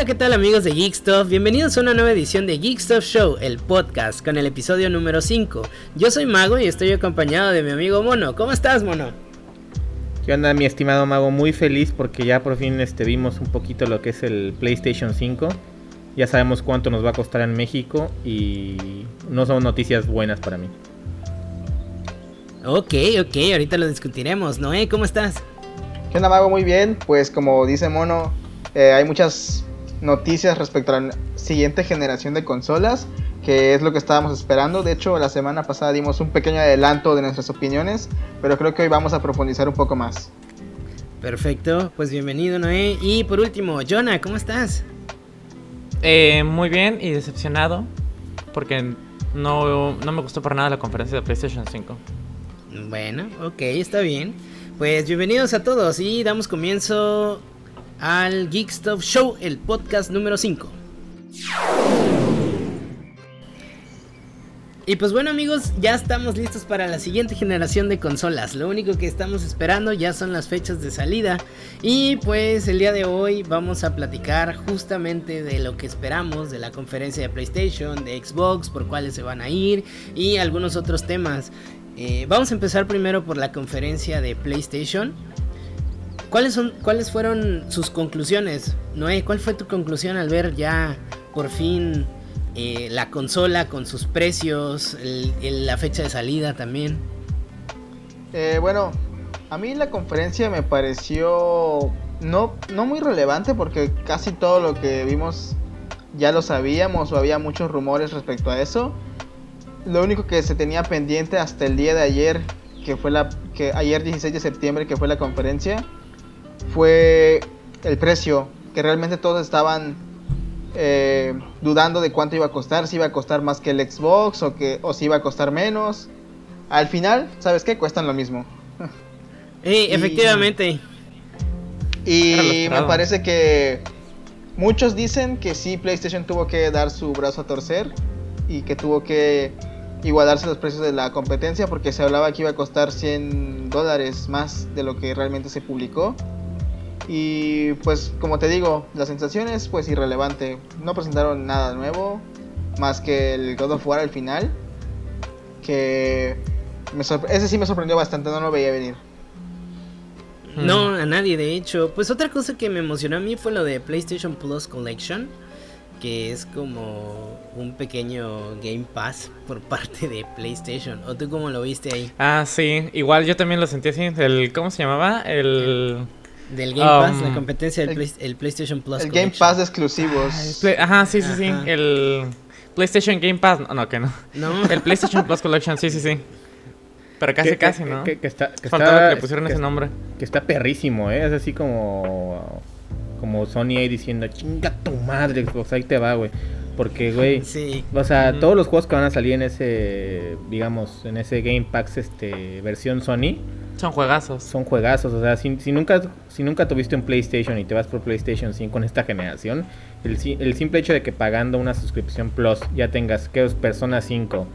Hola, ¿qué tal amigos de Geekstuff? Bienvenidos a una nueva edición de Geekstuff Show, el podcast, con el episodio número 5. Yo soy Mago y estoy acompañado de mi amigo Mono. ¿Cómo estás, Mono? ¿Qué onda, mi estimado Mago? Muy feliz porque ya por fin este, vimos un poquito lo que es el PlayStation 5. Ya sabemos cuánto nos va a costar en México y no son noticias buenas para mí. Ok, ok, ahorita lo discutiremos. Noé, ¿cómo estás? ¿Qué onda, Mago? Muy bien. Pues como dice Mono, eh, hay muchas noticias respecto a la siguiente generación de consolas, que es lo que estábamos esperando. De hecho, la semana pasada dimos un pequeño adelanto de nuestras opiniones, pero creo que hoy vamos a profundizar un poco más. Perfecto, pues bienvenido Noé. Y por último, Jonah, ¿cómo estás? Eh, muy bien y decepcionado, porque no, no me gustó para nada la conferencia de PlayStation 5. Bueno, ok, está bien. Pues bienvenidos a todos y damos comienzo al Geek Stuff Show, el podcast número 5. Y pues bueno amigos, ya estamos listos para la siguiente generación de consolas. Lo único que estamos esperando ya son las fechas de salida. Y pues el día de hoy vamos a platicar justamente de lo que esperamos de la conferencia de PlayStation, de Xbox, por cuáles se van a ir y algunos otros temas. Eh, vamos a empezar primero por la conferencia de PlayStation. ¿Cuáles, son, ¿Cuáles fueron sus conclusiones? Noé, ¿cuál fue tu conclusión al ver ya por fin eh, la consola con sus precios, la fecha de salida también? Eh, bueno, a mí la conferencia me pareció no, no muy relevante porque casi todo lo que vimos ya lo sabíamos o había muchos rumores respecto a eso. Lo único que se tenía pendiente hasta el día de ayer, que fue la que ayer 16 de septiembre que fue la conferencia, fue el precio, que realmente todos estaban eh, dudando de cuánto iba a costar, si iba a costar más que el Xbox o, que, o si iba a costar menos. Al final, ¿sabes qué? Cuestan lo mismo. Sí, efectivamente. Y me parece que muchos dicen que sí, PlayStation tuvo que dar su brazo a torcer y que tuvo que igualarse los precios de la competencia porque se hablaba que iba a costar 100 dólares más de lo que realmente se publicó. Y pues como te digo, la sensación es pues irrelevante. No presentaron nada nuevo, más que el God of War al final. Que me ese sí me sorprendió bastante, no lo veía venir. No, a nadie de hecho. Pues otra cosa que me emocionó a mí fue lo de PlayStation Plus Collection. Que es como un pequeño Game Pass por parte de PlayStation. ¿O tú cómo lo viste ahí? Ah, sí. Igual yo también lo sentí así. El, ¿Cómo se llamaba? El... Del Game Pass, la um, competencia del el, PlayStation Plus. El Game Pass de exclusivos. Ah, ajá, sí, sí, sí. El PlayStation Game Pass. No, no, que no. No. El PlayStation Plus Collection, sí, sí, sí. Pero casi, casi, ¿no? Que, está, que Faltaba que le pusieron ese nombre. Que está perrísimo, ¿eh? Es así como. Como Sony ahí diciendo, chinga tu madre, Xbox, ahí te va, güey. Porque, güey. Sí. O sea, todos los juegos que van a salir en ese. Digamos, en ese Game Pass, este. Versión Sony son juegazos. Son juegazos, o sea, si, nunca si nunca tuviste un PlayStation y te vas por PlayStation 5 en esta generación, el, el simple hecho de que pagando una suscripción Plus ya tengas que Persona 5,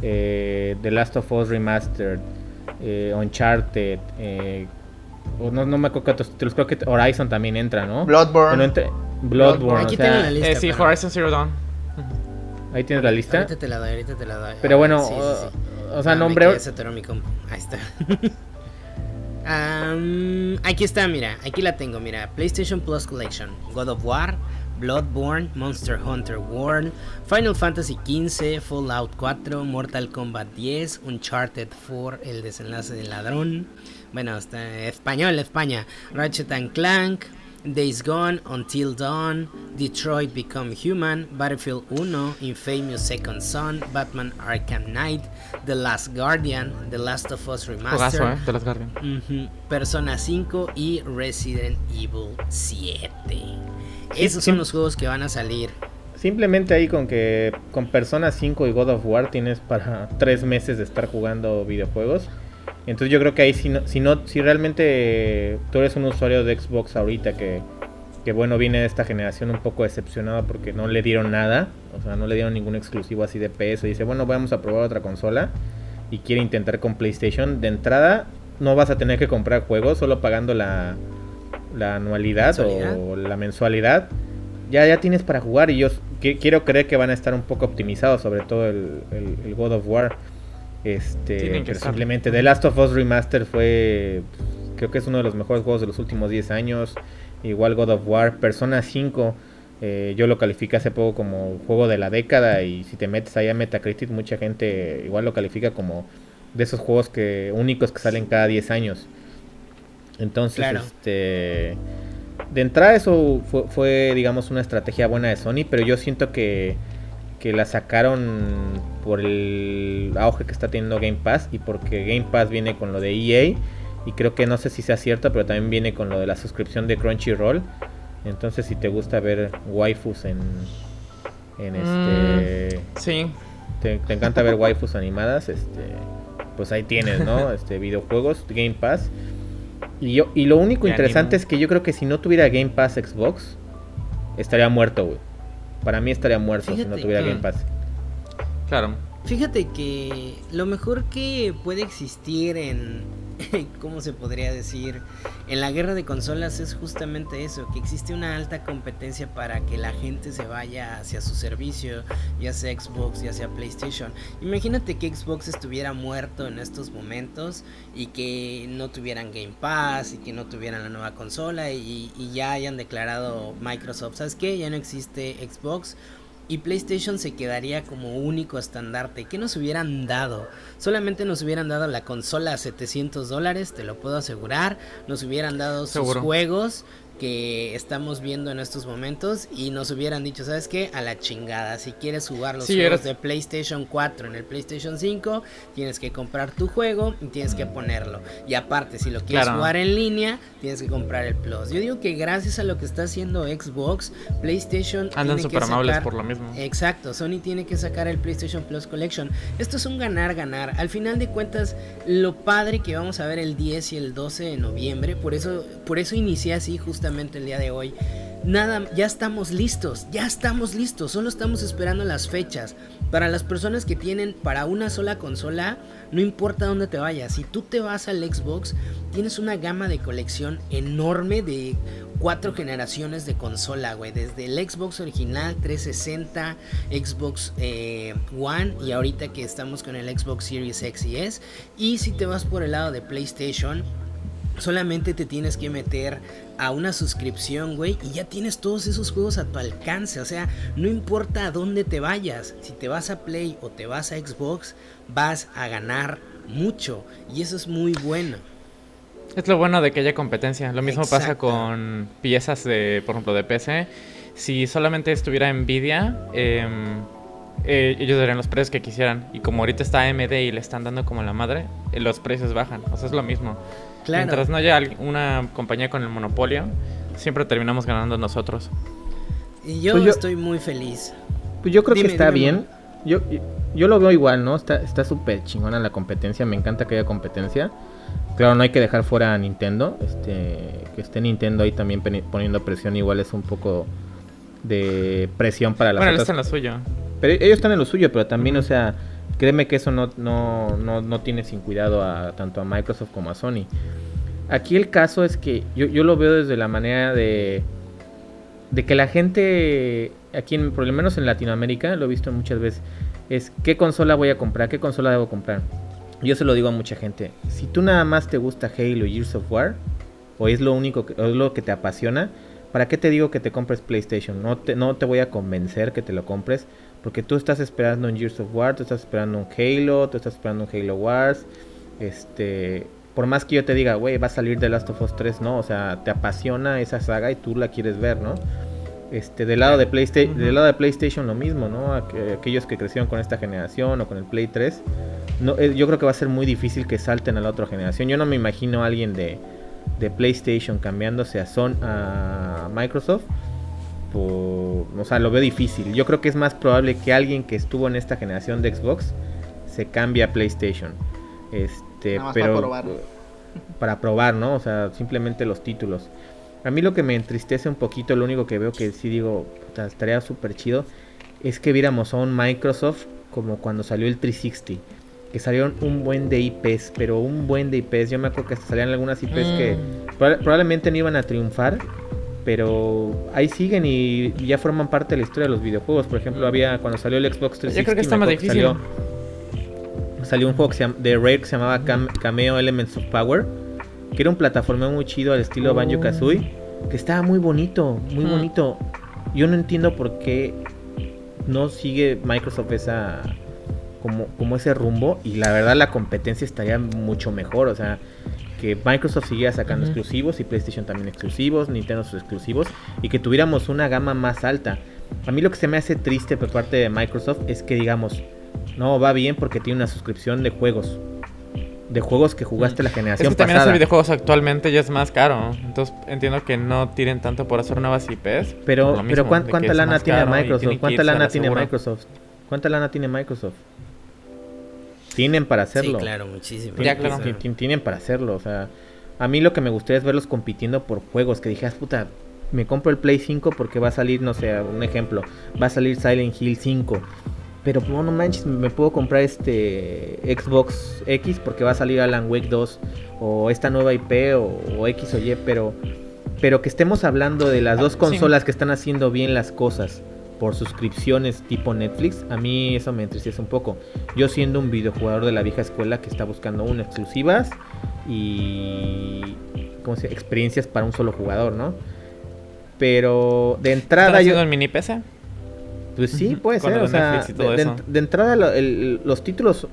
eh, The Last of Us Remastered, eh, Uncharted, eh, no, no me acuerdo que títulos, creo que Horizon también entra, ¿no? Bloodborne. Bloodborne. Aquí tienen la lista. Eh, sí, Horizon Zero Dawn. Ahí tienes la lista. Ahorita te la doy, ahorita te la doy. Pero bueno, o, sea, nombre. Ahí está. aquí está, mira, aquí la tengo, mira. PlayStation Plus Collection, God of War, Bloodborne, Monster Hunter World, Final Fantasy XV, Fallout 4, Mortal Kombat 10, Uncharted 4, El desenlace del ladrón. Bueno, está español, España. Ratchet and Clank, Days Gone, Until Dawn, Detroit Become Human, Battlefield 1, Infamous Second Son, Batman Arkham Knight, The Last Guardian, The Last of Us Remastered, eh, The Last Guardian. Persona 5 y Resident Evil 7. Esos son los juegos que van a salir. Simplemente ahí con que con Persona 5 y God of War tienes para tres meses de estar jugando videojuegos. Entonces yo creo que ahí si no, si no, si realmente tú eres un usuario de Xbox ahorita que, que bueno viene de esta generación un poco decepcionado porque no le dieron nada, o sea no le dieron ningún exclusivo así de peso y dice bueno vamos a probar otra consola y quiere intentar con PlayStation, de entrada no vas a tener que comprar juegos solo pagando la, la anualidad o la mensualidad ya, ya tienes para jugar y yo quiero creer que van a estar un poco optimizados, sobre todo el, el, God of War. Este, pero simplemente The Last of Us Remaster fue, creo que es uno de los mejores juegos de los últimos 10 años. Igual God of War, Persona 5, eh, yo lo califiqué hace poco como juego de la década y si te metes ahí a Metacritic mucha gente igual lo califica como de esos juegos que únicos que salen cada 10 años. Entonces, este de entrada eso fue, digamos, una estrategia buena de Sony, pero yo siento que, que la sacaron por el auge que está teniendo Game Pass y porque Game Pass viene con lo de EA y creo que no sé si sea cierto, pero también viene con lo de la suscripción de Crunchyroll. Entonces, si te gusta ver waifus en, en este... Mm, sí. Te, te, encanta ver waifus animadas, este pues ahí tienes, ¿no? Este videojuegos, Game Pass. Y, yo, y lo único interesante es que yo creo que si no tuviera Game Pass Xbox, estaría muerto, güey. Para mí estaría muerto si no tuviera Game Pass. Claro. Fíjate que lo mejor que puede existir en, ¿cómo se podría decir? En la guerra de consolas es justamente eso, que existe una alta competencia para que la gente se vaya hacia su servicio, ya sea Xbox, ya sea PlayStation. Imagínate que Xbox estuviera muerto en estos momentos y que no tuvieran Game Pass y que no tuvieran la nueva consola y, y ya hayan declarado Microsoft, ¿sabes qué? Ya no existe Xbox y PlayStation se quedaría como único estandarte. ¿Qué nos hubieran dado? Solamente nos hubieran dado la consola a 700 dólares, te lo puedo asegurar. Nos hubieran dado sus juegos que estamos viendo en estos momentos y nos hubieran dicho, ¿sabes qué? A la chingada, si quieres jugar los juegos de PlayStation 4 en el PlayStation 5, tienes que comprar tu juego y tienes que ponerlo. Y aparte, si lo quieres jugar en línea, tienes que comprar el Plus. Yo digo que gracias a lo que está haciendo Xbox, PlayStation andan super amables por lo mismo. Exacto, Sony tiene que sacar el PlayStation Plus Collection. Esto es un ganar ganar. Al final de cuentas, lo padre que vamos a ver el 10 y el 12 de noviembre, por eso por eso inicié así justamente el día de hoy. Nada, ya estamos listos, ya estamos listos, solo estamos esperando las fechas. Para las personas que tienen para una sola consola, no importa dónde te vayas, si tú te vas al Xbox, tienes una gama de colección enorme de cuatro generaciones de consola, güey. Desde el Xbox original 360, Xbox eh, One y ahorita que estamos con el Xbox Series X y S. Y si te vas por el lado de PlayStation, solamente te tienes que meter a una suscripción, güey, y ya tienes todos esos juegos a tu alcance. O sea, no importa a dónde te vayas, si te vas a Play o te vas a Xbox, vas a ganar mucho. Y eso es muy bueno. Es lo bueno de que haya competencia. Lo mismo pasa con piezas de, por ejemplo, de PC. Si solamente estuviera Nvidia, em, eh, ellos darían los precios que quisieran. Y como ahorita está AMD y le están dando como la madre, eh, los precios bajan. O sea, es lo mismo. Mientras no haya una compañía con el monopolio, siempre terminamos ganando nosotros. Y yo, pues estoy muy feliz. Pues yo creo que está bien. Yo, yo lo veo igual, ¿no? Está súper chingona la competencia. Me encanta que haya competencia. Claro, no hay que dejar fuera a Nintendo. Este, que esté Nintendo ahí también poniendo presión. Igual es un poco de presión para las bueno, otras. Bueno, están en lo suyo. Pero ellos están en lo suyo, pero también, o sea, Créeme que eso no, no, no, no tiene sin cuidado a tanto a Microsoft como a Sony. Aquí el caso es que yo, yo lo veo desde la manera de, de que la gente, aquí en, por lo menos en Latinoamérica, lo he visto muchas veces, es qué consola voy a comprar, qué consola debo comprar. Yo se lo digo a mucha gente, si tú nada más te gusta Halo y Gears of War, o es lo único que, es lo que te apasiona, ¿para qué te digo que te compres PlayStation? No te, no te voy a convencer que te lo compres, porque tú estás esperando un Gears of War, tú estás esperando un Halo, tú estás esperando un Halo Wars. Este, por más que yo te diga, güey, va a salir The Last of Us 3, ¿no? O sea, te apasiona esa saga y tú la quieres ver, ¿no? Este, del lado de PlayStation, del lado de PlayStation lo mismo, ¿no? Aquellos que crecieron con esta generación o con el Play 3, no, eh, yo creo que va a ser muy difícil que salten a la otra generación. Yo no me imagino a alguien de, de PlayStation cambiándose a, Son, a Microsoft o sea, lo veo difícil. Yo creo que es más probable que alguien que estuvo en esta generación de Xbox se cambie a PlayStation. Este, pero para probar. para probar, ¿no? O sea, simplemente los títulos. A mí lo que me entristece un poquito, lo único que veo que sí digo, estaría súper chido, es que viéramos a un Microsoft como cuando salió el 360. Que salieron un buen de IPs, pero un buen de IPs. Yo me acuerdo que salían algunas IPs que mm. probablemente no iban a triunfar, pero ahí siguen y ya forman parte de la historia de los videojuegos. Por ejemplo, había cuando salió el Xbox 360, Yo creo que está más difícil. Salió, salió, un juego que se llama, de Rare que se llamaba Cameo Elements of Power, que era un plataforma muy chido al estilo Oh. Banjo Kazooie, que estaba muy bonito, muy bonito. Yo no entiendo por qué no sigue Microsoft esa como, como ese rumbo y la verdad la competencia estaría mucho mejor, o sea, que Microsoft siguiera sacando exclusivos y PlayStation también exclusivos, Nintendo sus exclusivos y que tuviéramos una gama más alta. A mí lo que se me hace triste por parte de Microsoft es que digamos, no va bien porque tiene una suscripción de juegos. De juegos que jugaste la Es generación que también pasada. hacer videojuegos actualmente ya es más caro. Entonces entiendo que no tiren tanto por hacer nuevas IPs. Pero, por lo pero mismo, ¿cuán- de que ¿cuánta es lana tiene Microsoft? ¿Cuánta lana la tiene. Microsoft? ¿Cuánta lana tiene Microsoft? Tienen para hacerlo. Sí, claro, muchísimo. Ya, claro. Tien- tien- Tienen para hacerlo. O sea, a mí lo que me gustaría es verlos compitiendo por juegos. Que dijeras, puta, me compro el Play 5 porque va a salir, no sé, un ejemplo. Va a salir Silent Hill 5. Pero no, no manches, me puedo comprar este Xbox X porque va a salir Alan Wake 2. O esta nueva IP o, o X o Y. Pero, pero que estemos hablando de las Ah, dos sí. consolas que están haciendo bien las cosas por suscripciones tipo Netflix, a mí eso me entristece un poco. Yo siendo un videojugador de la vieja escuela que está buscando un exclusivas y ¿cómo se? experiencias para un solo jugador, ¿no? Pero de ¿Están entrada haciendo yo en mini PC? pues sí, puede ser, o de sea, de, de- eso. de entrada lo- el- los títulos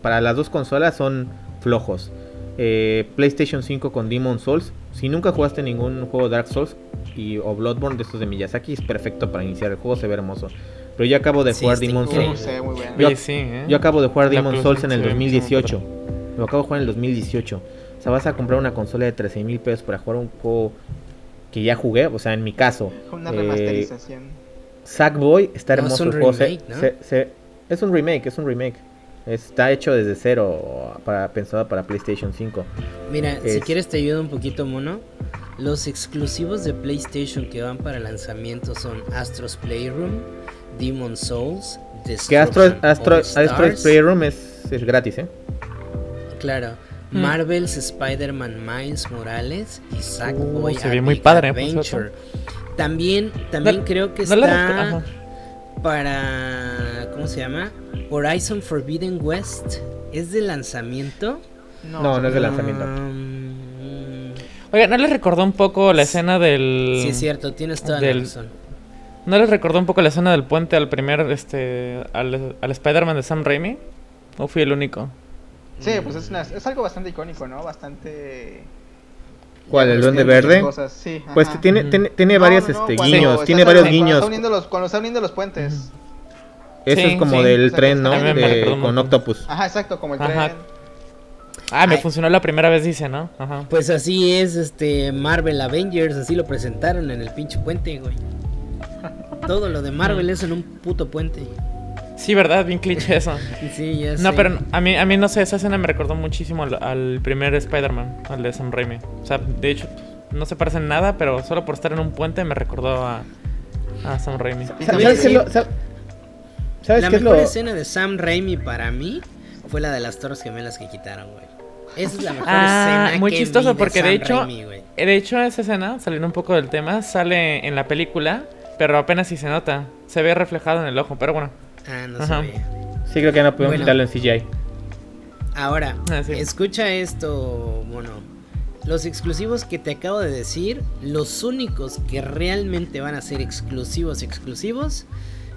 para las dos consolas son flojos. Eh, PlayStation 5 con Demon Souls. Si nunca jugaste ningún juego Dark Souls y, o Bloodborne de estos de Miyazaki, es perfecto para iniciar el juego, se ve hermoso. Pero yo acabo de Sí, jugar está Demon. Souls. Yo- ¿eh? Yo acabo de jugar Demon Souls en el se ve 2018. muchísimo Lo acabo de jugar en el 2018. O sea, vas a comprar una consola de 13 mil pesos para jugar un juego que ya jugué. O sea, en mi caso. Una eh, remasterización. Sackboy está No, es hermoso un se- remake, ¿no? se- se- es un remake, es un remake. Está hecho desde cero, para, pensado para PlayStation 5. Mira, si Es- quieres te ayudo un poquito, mono. Los exclusivos de PlayStation que van para lanzamiento son Astro's Playroom, Demon Souls, Que Astro, Astro, Astro's Playroom es, es gratis, ¿eh? Claro. Mm. Marvel's Spider-Man Miles Morales y Sackboy Uh, se ve muy padre, por Adventure. También, también No- creo que no está. Para ¿cómo se llama? Horizon Forbidden West. ¿Es de lanzamiento? No, no es de lanzamiento. Mm, Oiga, ¿no les recordó un poco la escena del... sí, es cierto, tienes toda del- la razón. ¿No les recordó un poco la escena del puente al primer, este, al, al Spider-Man de Sam Raimi? ¿O fui el único? Sí, pues es, una- es algo bastante icónico, ¿no? Bastante... ¿Cuál, el pues, Duende Verde? cosas, Sí, Pues ajá. tiene, tiene, tiene No, varios no, no, este, cuando guiños, tiene varios cuando guiños. está uniendo los- Cuando está uniendo los puentes. Eso Sí, es como sí. del tren, ¿no? De- con. Octopus. Ajá, exacto, como el Ajá. tren. Ah, me Ay. funcionó la primera vez, dice, ¿no? Ajá. Pues así es este Marvel Avengers, así lo presentaron en el pinche puente, güey. Todo lo de Marvel es en un puto puente. Sí, ¿verdad? Bien cliché eso. Sí, ya No, sé. pero a mí, a mí no sé, esa escena me recordó muchísimo al, al primer Spider-Man, al de Sam Raimi. O sea, de hecho, no se parecen nada, pero solo por estar en un puente me recordó a, a Sam Raimi. ¿Sabes qué es lo, sa- ¿sabes La qué es mejor lo- escena de Sam Raimi para mí fue la de las torres gemelas que quitaron, güey. Esa es la mejor Ah, escena muy que chistoso vi de porque de Sam hecho, Raimi, güey. eh, de hecho esa escena, saliendo un poco del tema, sale en la película, pero apenas si se nota. Se ve reflejado en el ojo, pero bueno. Ah, no Ajá. ve. Sí, creo que no pudieron Bueno. quitarlo en CGI. Ahora, Ah, sí. escucha esto, mono. Los exclusivos que te acabo de decir, los únicos que realmente van a ser exclusivos exclusivos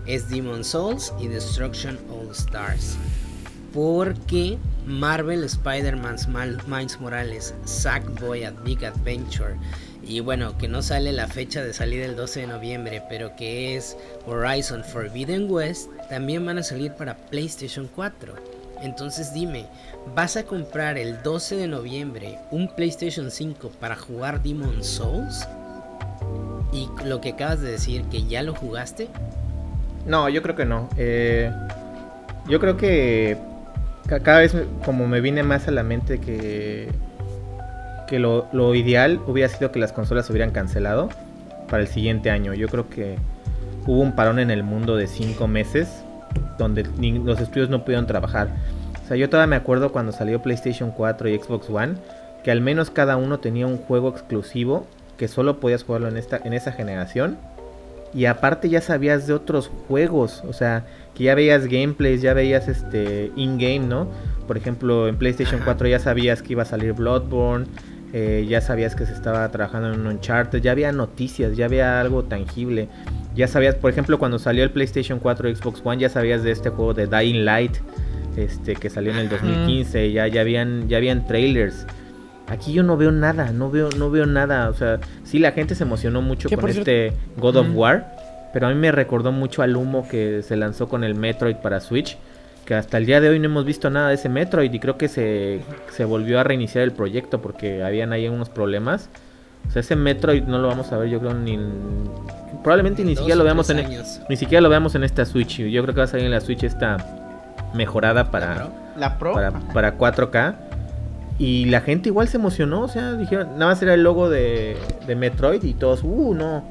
es Demon Souls y Destruction All Stars. Porque Marvel Spider-Man's Miles Morales, Sackboy a Big Adventure y bueno, que no sale la fecha de salida el 12 de noviembre, pero que es Horizon Forbidden West, también van a salir para PlayStation 4. Entonces dime, ¿vas a comprar el 12 de noviembre un PlayStation 5 para jugar Demon Souls? Y lo que acabas de decir, que ya lo jugaste. No, yo creo que no. Eh, yo creo que ca- cada vez como me viene más a la mente que, que lo, lo ideal hubiera sido que las consolas se hubieran cancelado para el siguiente año. Yo creo que hubo un parón en el mundo de cinco meses donde ni- los estudios no pudieron trabajar. O sea, yo todavía me acuerdo cuando salió PlayStation 4 y Xbox One que al menos cada uno tenía un juego exclusivo que solo podías jugarlo en esta en esa generación y aparte ya sabías de otros juegos, o sea, que ya veías gameplays, ya veías este in-game, ¿no? Por ejemplo, en PlayStation 4 ya sabías que iba a salir Bloodborne, eh, ya sabías que se estaba trabajando en un Uncharted, ya había noticias, ya había algo tangible. Ya sabías, por ejemplo, cuando salió el PlayStation 4 Xbox One, ya sabías de este juego de Dying Light, este que salió en el 2015, ya, ya habían, ya habían trailers. Aquí yo no veo nada, no veo, no veo nada. O sea, sí la gente se emocionó mucho con este God of War, pero a mí me recordó mucho al humo que se lanzó con el Metroid para Switch que hasta el día de hoy no hemos visto nada de ese Metroid y creo que se, se volvió a reiniciar el proyecto porque habían ahí unos problemas. O sea, ese Metroid no lo vamos a ver, yo creo ni probablemente ni siquiera lo veamos en ni siquiera lo veamos en esta Switch. Yo creo que va a salir en la Switch esta mejorada para ¿La Pro? Para, para 4K. Y la gente igual se emocionó, o sea, dijeron, nada más era el logo de, de Metroid y todos, uh, no,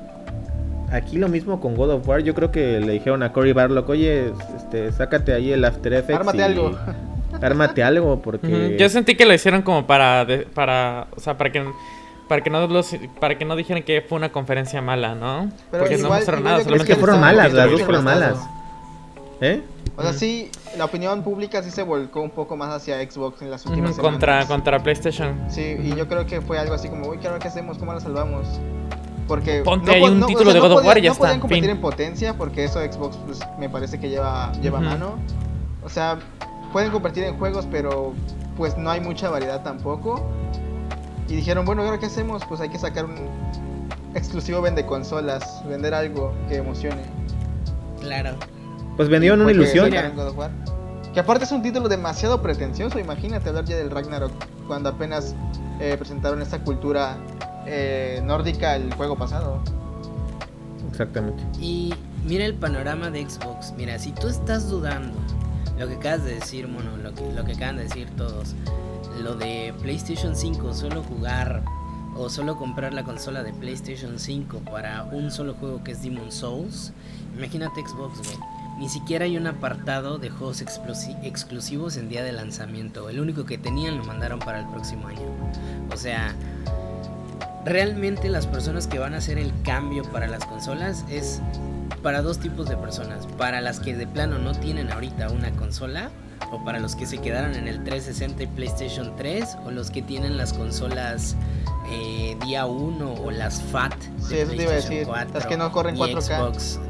aquí lo mismo con God of War. Yo creo que le dijeron a Cory Barlock, oye, este, sácate ahí el After Effects. Ármate algo. Ármate algo, porque. Yo sentí que lo hicieron como para. para o sea, para que. Para que, no los, para que no dijeran que fue una conferencia mala, ¿no? Pero Porque no mostraron nada. Solamente que fueron malas, las dos fueron malas. ¿Eh? O sea, sí, la opinión pública sí se volcó un poco más hacia Xbox en las últimas semanas. Contra, contra PlayStation. Sí, y yo creo que fue algo así como, uy, ¿qué, ¿qué hacemos? ¿Cómo la salvamos? Porque Ponte ahí un título de God of War y ya está. No pueden competir en potencia porque eso Xbox pues, me parece que lleva, lleva mano. O sea, pueden competir en juegos, pero pues no hay mucha variedad tampoco. Y dijeron, bueno, ¿ahora qué hacemos? Pues hay que sacar un exclusivo vende consolas, vender algo que emocione. Claro. Pues vendieron una ilusión. Que aparte es un título demasiado pretencioso. Imagínate hablar ya del Ragnarok cuando apenas eh, presentaron esta cultura eh, nórdica el juego pasado. Exactamente. Y mira el panorama de Xbox. Mira, si tú estás dudando, lo que acabas de decir, mono, lo que, lo que acaban de decir todos, lo de PlayStation 5, solo jugar o solo comprar la consola de PlayStation 5 para un solo juego que es Demon Souls, imagínate Xbox, Ni siquiera hay un apartado de juegos exclusivos en día de lanzamiento. El único que tenían lo mandaron para el próximo año. O sea, realmente las personas que van a hacer el cambio para las consolas es para dos tipos de personas. Para las que de plano no tienen ahorita una consola o para los que se quedaron en el 360 y PlayStation 3 o los que tienen las consolas eh, día 1 o las FAT. Sí, eso te iba a decir. las que no corren 4K. Xbox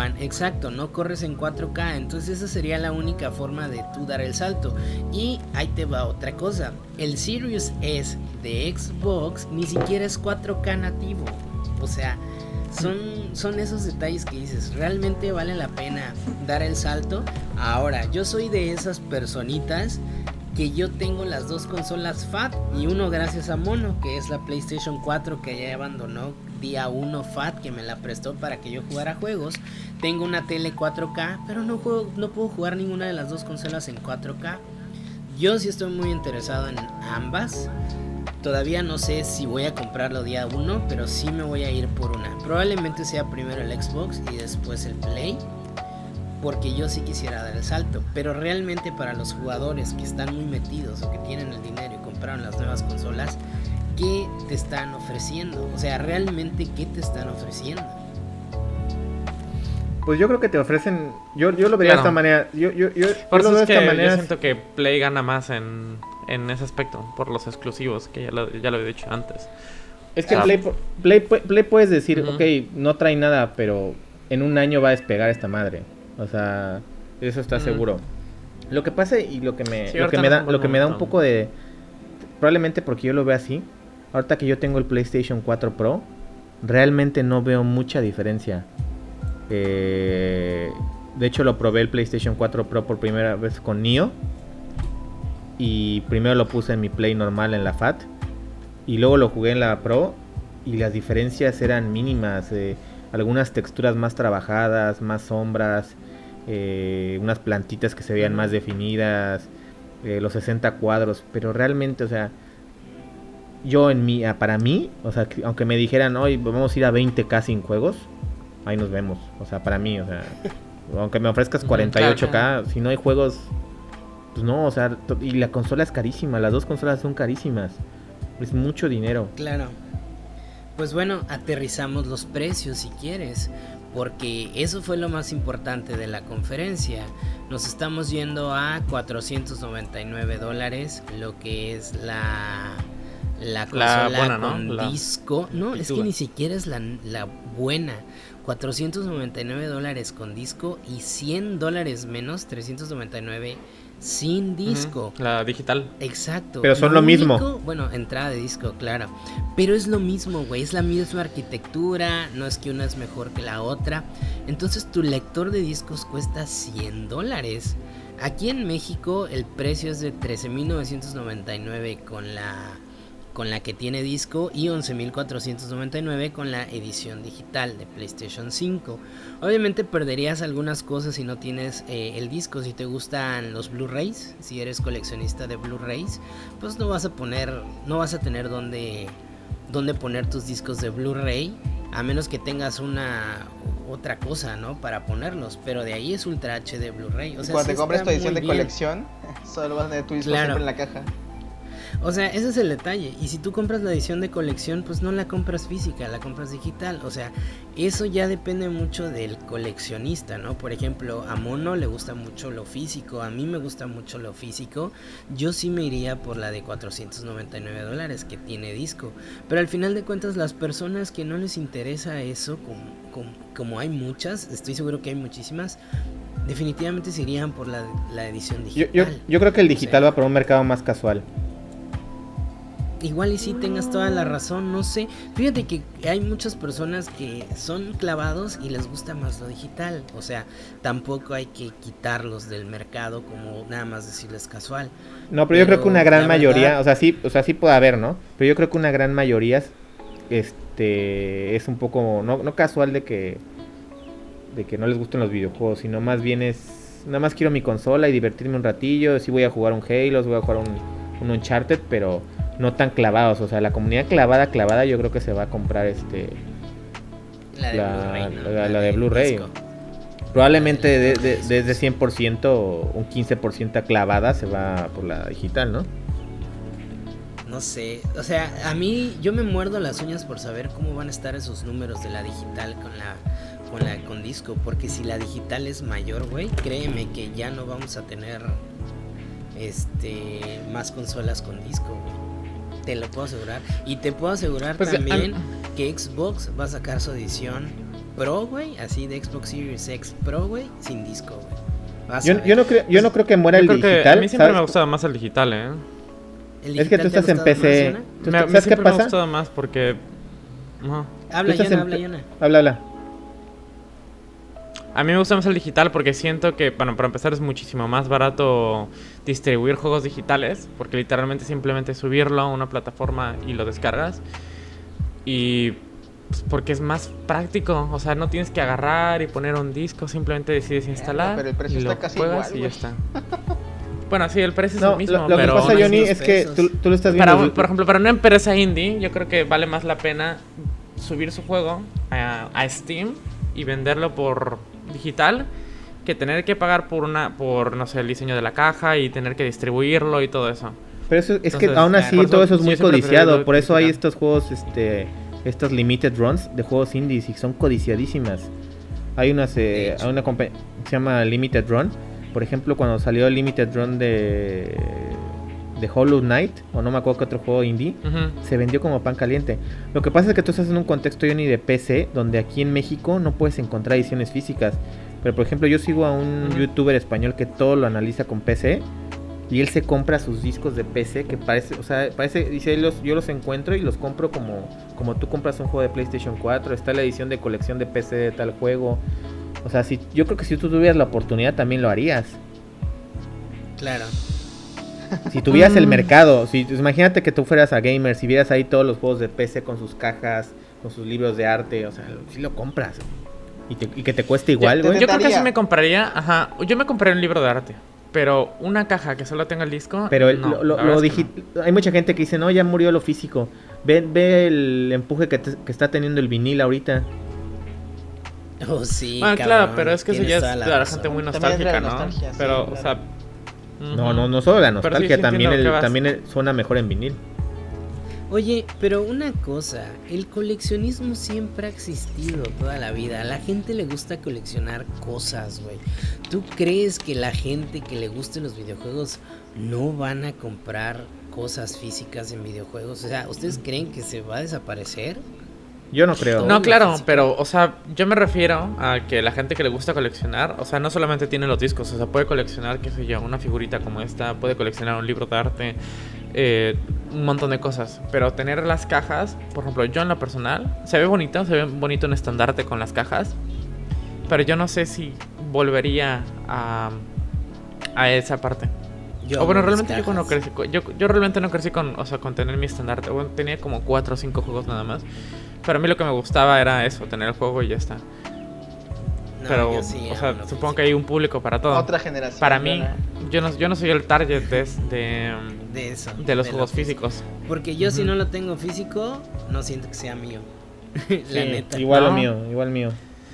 Exacto, no corres en 4K, entonces esa sería la única forma de tú dar el salto. Y ahí te va otra cosa, el Sirius S de Xbox ni siquiera es 4K nativo, o sea, son, son esos detalles que dices, realmente vale la pena dar el salto. Ahora, yo soy de esas personitas que yo tengo las dos consolas FAT y uno gracias a Mono, que es la PlayStation 4 que ya abandonó día 1 FAT que me la prestó para que yo jugara juegos. Tengo una tele 4K, pero no, juego, no puedo jugar ninguna de las dos consolas en 4K. Yo sí estoy muy interesado en ambas. Todavía no sé si voy a comprarlo día 1, pero sí me voy a ir por una. Probablemente sea primero el Xbox y después el Play porque yo sí quisiera dar el salto, pero realmente para los jugadores que están muy metidos o que tienen el dinero y compraron las nuevas consolas, ¿qué te están ofreciendo? O sea, realmente, ¿qué te están ofreciendo? Pues yo creo que te ofrecen. Yo, yo lo vería de esta manera. Yo, yo, yo, por eso es que yo siento que Play gana más en, en ese aspecto, por los exclusivos, que ya lo, ya lo he dicho antes. Es que ah. Play, Play, Play, puedes decir, ok, no trae nada, pero en un año va a despegar esta madre. O sea, eso está seguro. Lo que pasa y lo que me, lo que me da, lo que me da un poco de probablemente porque yo lo veo así. Ahorita que yo tengo el PlayStation 4 Pro, realmente no veo mucha diferencia. Eh, de hecho, lo probé el PlayStation 4 Pro por primera vez con Nio. Y primero lo puse en mi Play normal en la FAT. Y luego lo jugué en la Pro. Y las diferencias eran mínimas. Eh, algunas texturas más trabajadas, más sombras, eh, unas plantitas que se veían más definidas, eh, los 60 cuadros, pero realmente, o sea, yo en mi, ah, para mí, o sea, aunque me dijeran, hoy vamos a ir a 20k sin juegos, ahí nos vemos, o sea, para mí, o sea, aunque me ofrezcas 48k, si no hay juegos, pues no, o sea, y la consola es carísima, las dos consolas son carísimas, es mucho dinero. Claro. Pues bueno, aterrizamos los precios si quieres, porque eso fue lo más importante de la conferencia. Nos estamos yendo a 499 dólares, lo que es la la consola con disco. No, es que ni siquiera es la, la buena. 499 dólares con disco y 100 dólares menos, 399 sin disco. la digital. Exacto. Pero son lo, mismo. Bueno, entrada de disco, claro. Pero es lo mismo, güey. Es la misma arquitectura. No es que una es mejor que la otra. Entonces tu lector de discos cuesta 100 dólares. Aquí en México el precio es de 13.999 con la con la que tiene disco y 11.499 con la edición digital de PlayStation 5. Obviamente perderías algunas cosas si no tienes eh, el disco, si te gustan los Blu-rays, si eres coleccionista de Blu-rays, pues no vas a poner, no vas a tener donde, donde poner tus discos de Blu-ray, a menos que tengas una otra cosa, ¿no? Para ponerlos, pero de ahí es Ultra HD Blu-ray. O sea, Cuando te compres tu edición de colección, solo vas a tener tu disco siempre en la caja. O sea, ese es el detalle. Y si tú compras la edición de colección, pues no la compras física, la compras digital. O sea, eso ya depende mucho del coleccionista, ¿no? Por ejemplo, a Mono le gusta mucho lo físico, a mí me gusta mucho lo físico. Yo sí me iría por la de 499 dólares que tiene disco. Pero al final de cuentas, las personas que no les interesa eso, como, como, hay muchas, estoy seguro que hay muchísimas, definitivamente se irían por la, edición digital. Yo, creo que el digital va por un mercado más casual igual y si tengas toda la razón, no sé. Fíjate que hay muchas personas que son clavados y les gusta más lo digital. O sea, tampoco hay que quitarlos del mercado como nada más decirles casual. No, pero, yo creo que una gran mayoría, o sea, sí, o sea, sí puede haber, ¿no? Pero yo creo que una gran mayoría este es un poco no, no casual de que de que no les gusten los videojuegos, sino más bien es nada más quiero mi consola y divertirme un ratillo, sí voy a jugar un Halo, voy a jugar un, un Uncharted, pero no tan clavados. O sea, la comunidad clavada, clavada, yo creo que se va a comprar este. La de Blu-ray. Probablemente desde de, 100%, un 15% clavada se va por la digital, ¿no? No sé, o sea, a mí yo me muerdo las uñas por saber cómo van a estar esos números de la digital con la con la con disco, porque si la digital es mayor, güey, créeme que ya no vamos a tener este más consolas con disco, te lo puedo asegurar. Y te puedo asegurar pues, también que Xbox va a sacar su edición Pro, güey, así de Xbox Series X Pro, güey, sin disco, güey. Yo, yo, no creo, yo no creo que muera el digital. a mí siempre me ha gustado más el digital, ¿eh? es que tú estás en PC. Me, ¿Sabes qué pasa? me ha gustado más porque... Habla, Yana, habla, Yana. Habla, habla. A mí me gusta más el digital porque siento que, bueno, para empezar es muchísimo más barato distribuir juegos digitales, porque literalmente simplemente subirlo a una plataforma y lo descargas. Y pues, porque es más práctico, o sea, no tienes que agarrar y poner un disco, simplemente decides instalar pero el precio y está casi y ya está. Bueno, sí, el precio es el mismo. Lo, pero que pasa, Johnny, es que tú, lo estás viendo. por ejemplo, para una empresa indie, yo creo que vale más la pena subir su juego a Steam y venderlo por digital que tener que pagar por una por no sé el diseño de la caja y tener que distribuirlo y todo eso. Pero eso, es que aún así todo eso es muy codiciado, por eso hay estos juegos este estas limited runs de juegos indies y son codiciadísimas. Hay unas eh, hay una se llama Limited Run. Por ejemplo, cuando salió el Limited Run de de Hollow Knight, o no me acuerdo qué otro juego indie, se vendió como pan caliente. Lo que pasa es que tú estás en un contexto, ni de PC, donde aquí en México no puedes encontrar ediciones físicas. Pero por ejemplo, yo sigo a un youtuber español que todo lo analiza con PC. Y él se compra sus discos de PC que parece, o sea, parece, dice, los, yo los encuentro y los compro como, como tú compras un juego de PlayStation 4, está la edición de colección de PC de tal juego. O sea, si, yo creo que si tú tuvieras la oportunidad también lo harías. Claro. Si tuvieras el mm. mercado, si imagínate que tú fueras a gamers si vieras ahí todos los juegos de PC con sus cajas, con sus libros de arte, o sea, si lo compras. Y, que te cueste igual, güey. Yo, creo que sí me compraría, ajá, yo me compraría un libro de arte. Pero una caja que solo tenga el disco. Pero lo, hay mucha gente que dice, no, ya murió lo físico. Ve, ve el empuje que, está teniendo el vinil ahorita. Oh, sí. Ah, claro, pero es que eso ya es la, gente muy nostálgica, ¿no? pero, o sea, no, no, no solo la nostalgia, también, el, también suena mejor en vinil. Oye, pero una cosa, el coleccionismo siempre ha existido toda la vida. A la gente le gusta coleccionar cosas, güey. ¿Tú crees que la gente que le gusten los videojuegos no van a comprar cosas físicas en videojuegos? O sea, ¿ustedes creen que se va a desaparecer? Yo no creo. No, claro, pero, o sea, yo me refiero a que la gente que le gusta coleccionar, o sea, no solamente tiene los discos, o sea, puede coleccionar, qué sé yo, una figurita como esta, puede coleccionar un libro de arte, eh, un montón de cosas. Pero tener las cajas, por ejemplo, yo en lo personal, se ve bonito, se ve bonito un estandarte con las cajas, pero yo no sé si volvería a, a esa parte. Yo o bueno, realmente yo, cuando cajas. crecí, yo, yo realmente no crecí con, o sea, con tener mi estandarte. Bueno, tenía como 4 o 5 juegos nada más. Pero a mí lo que me gustaba era eso, tener el juego y ya está. No, pero, sí o sea, supongo que hay un público para todo. Otra generación. para mí, ¿verdad? yo no, yo no soy el target de, de, de eso. de los lo juegos físico. físicos. Porque yo si no lo tengo físico, no siento que sea mío. la Sí, neta. Igual ¿No? lo mío, igual mío.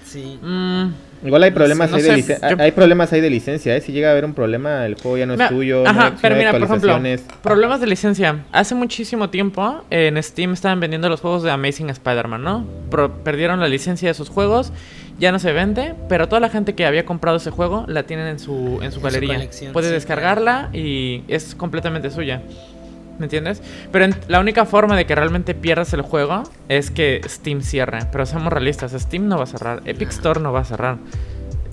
Sí. Mm, Igual hay No problemas sé, ahí no de yo- Hay problemas ahí de licencia, ¿eh? Si llega a haber un problema, el juego ya no es Mira, tuyo. no Ajá, hay- pero no hay mira, por ejemplo, problemas de licencia. Hace muchísimo tiempo en Steam estaban vendiendo los juegos de Amazing Spider-Man, ¿no? Pro- perdieron la licencia de sus juegos, ya no se vende, pero toda la gente que había comprado ese juego la tienen en su, en su En su galería. colección, Puede sí, descargarla y es completamente suya. ¿Me entiendes? Pero en- la única forma de que realmente pierdas el juego es que Steam cierre. Pero seamos realistas, Steam no va a cerrar, Epic No. Store no va a cerrar,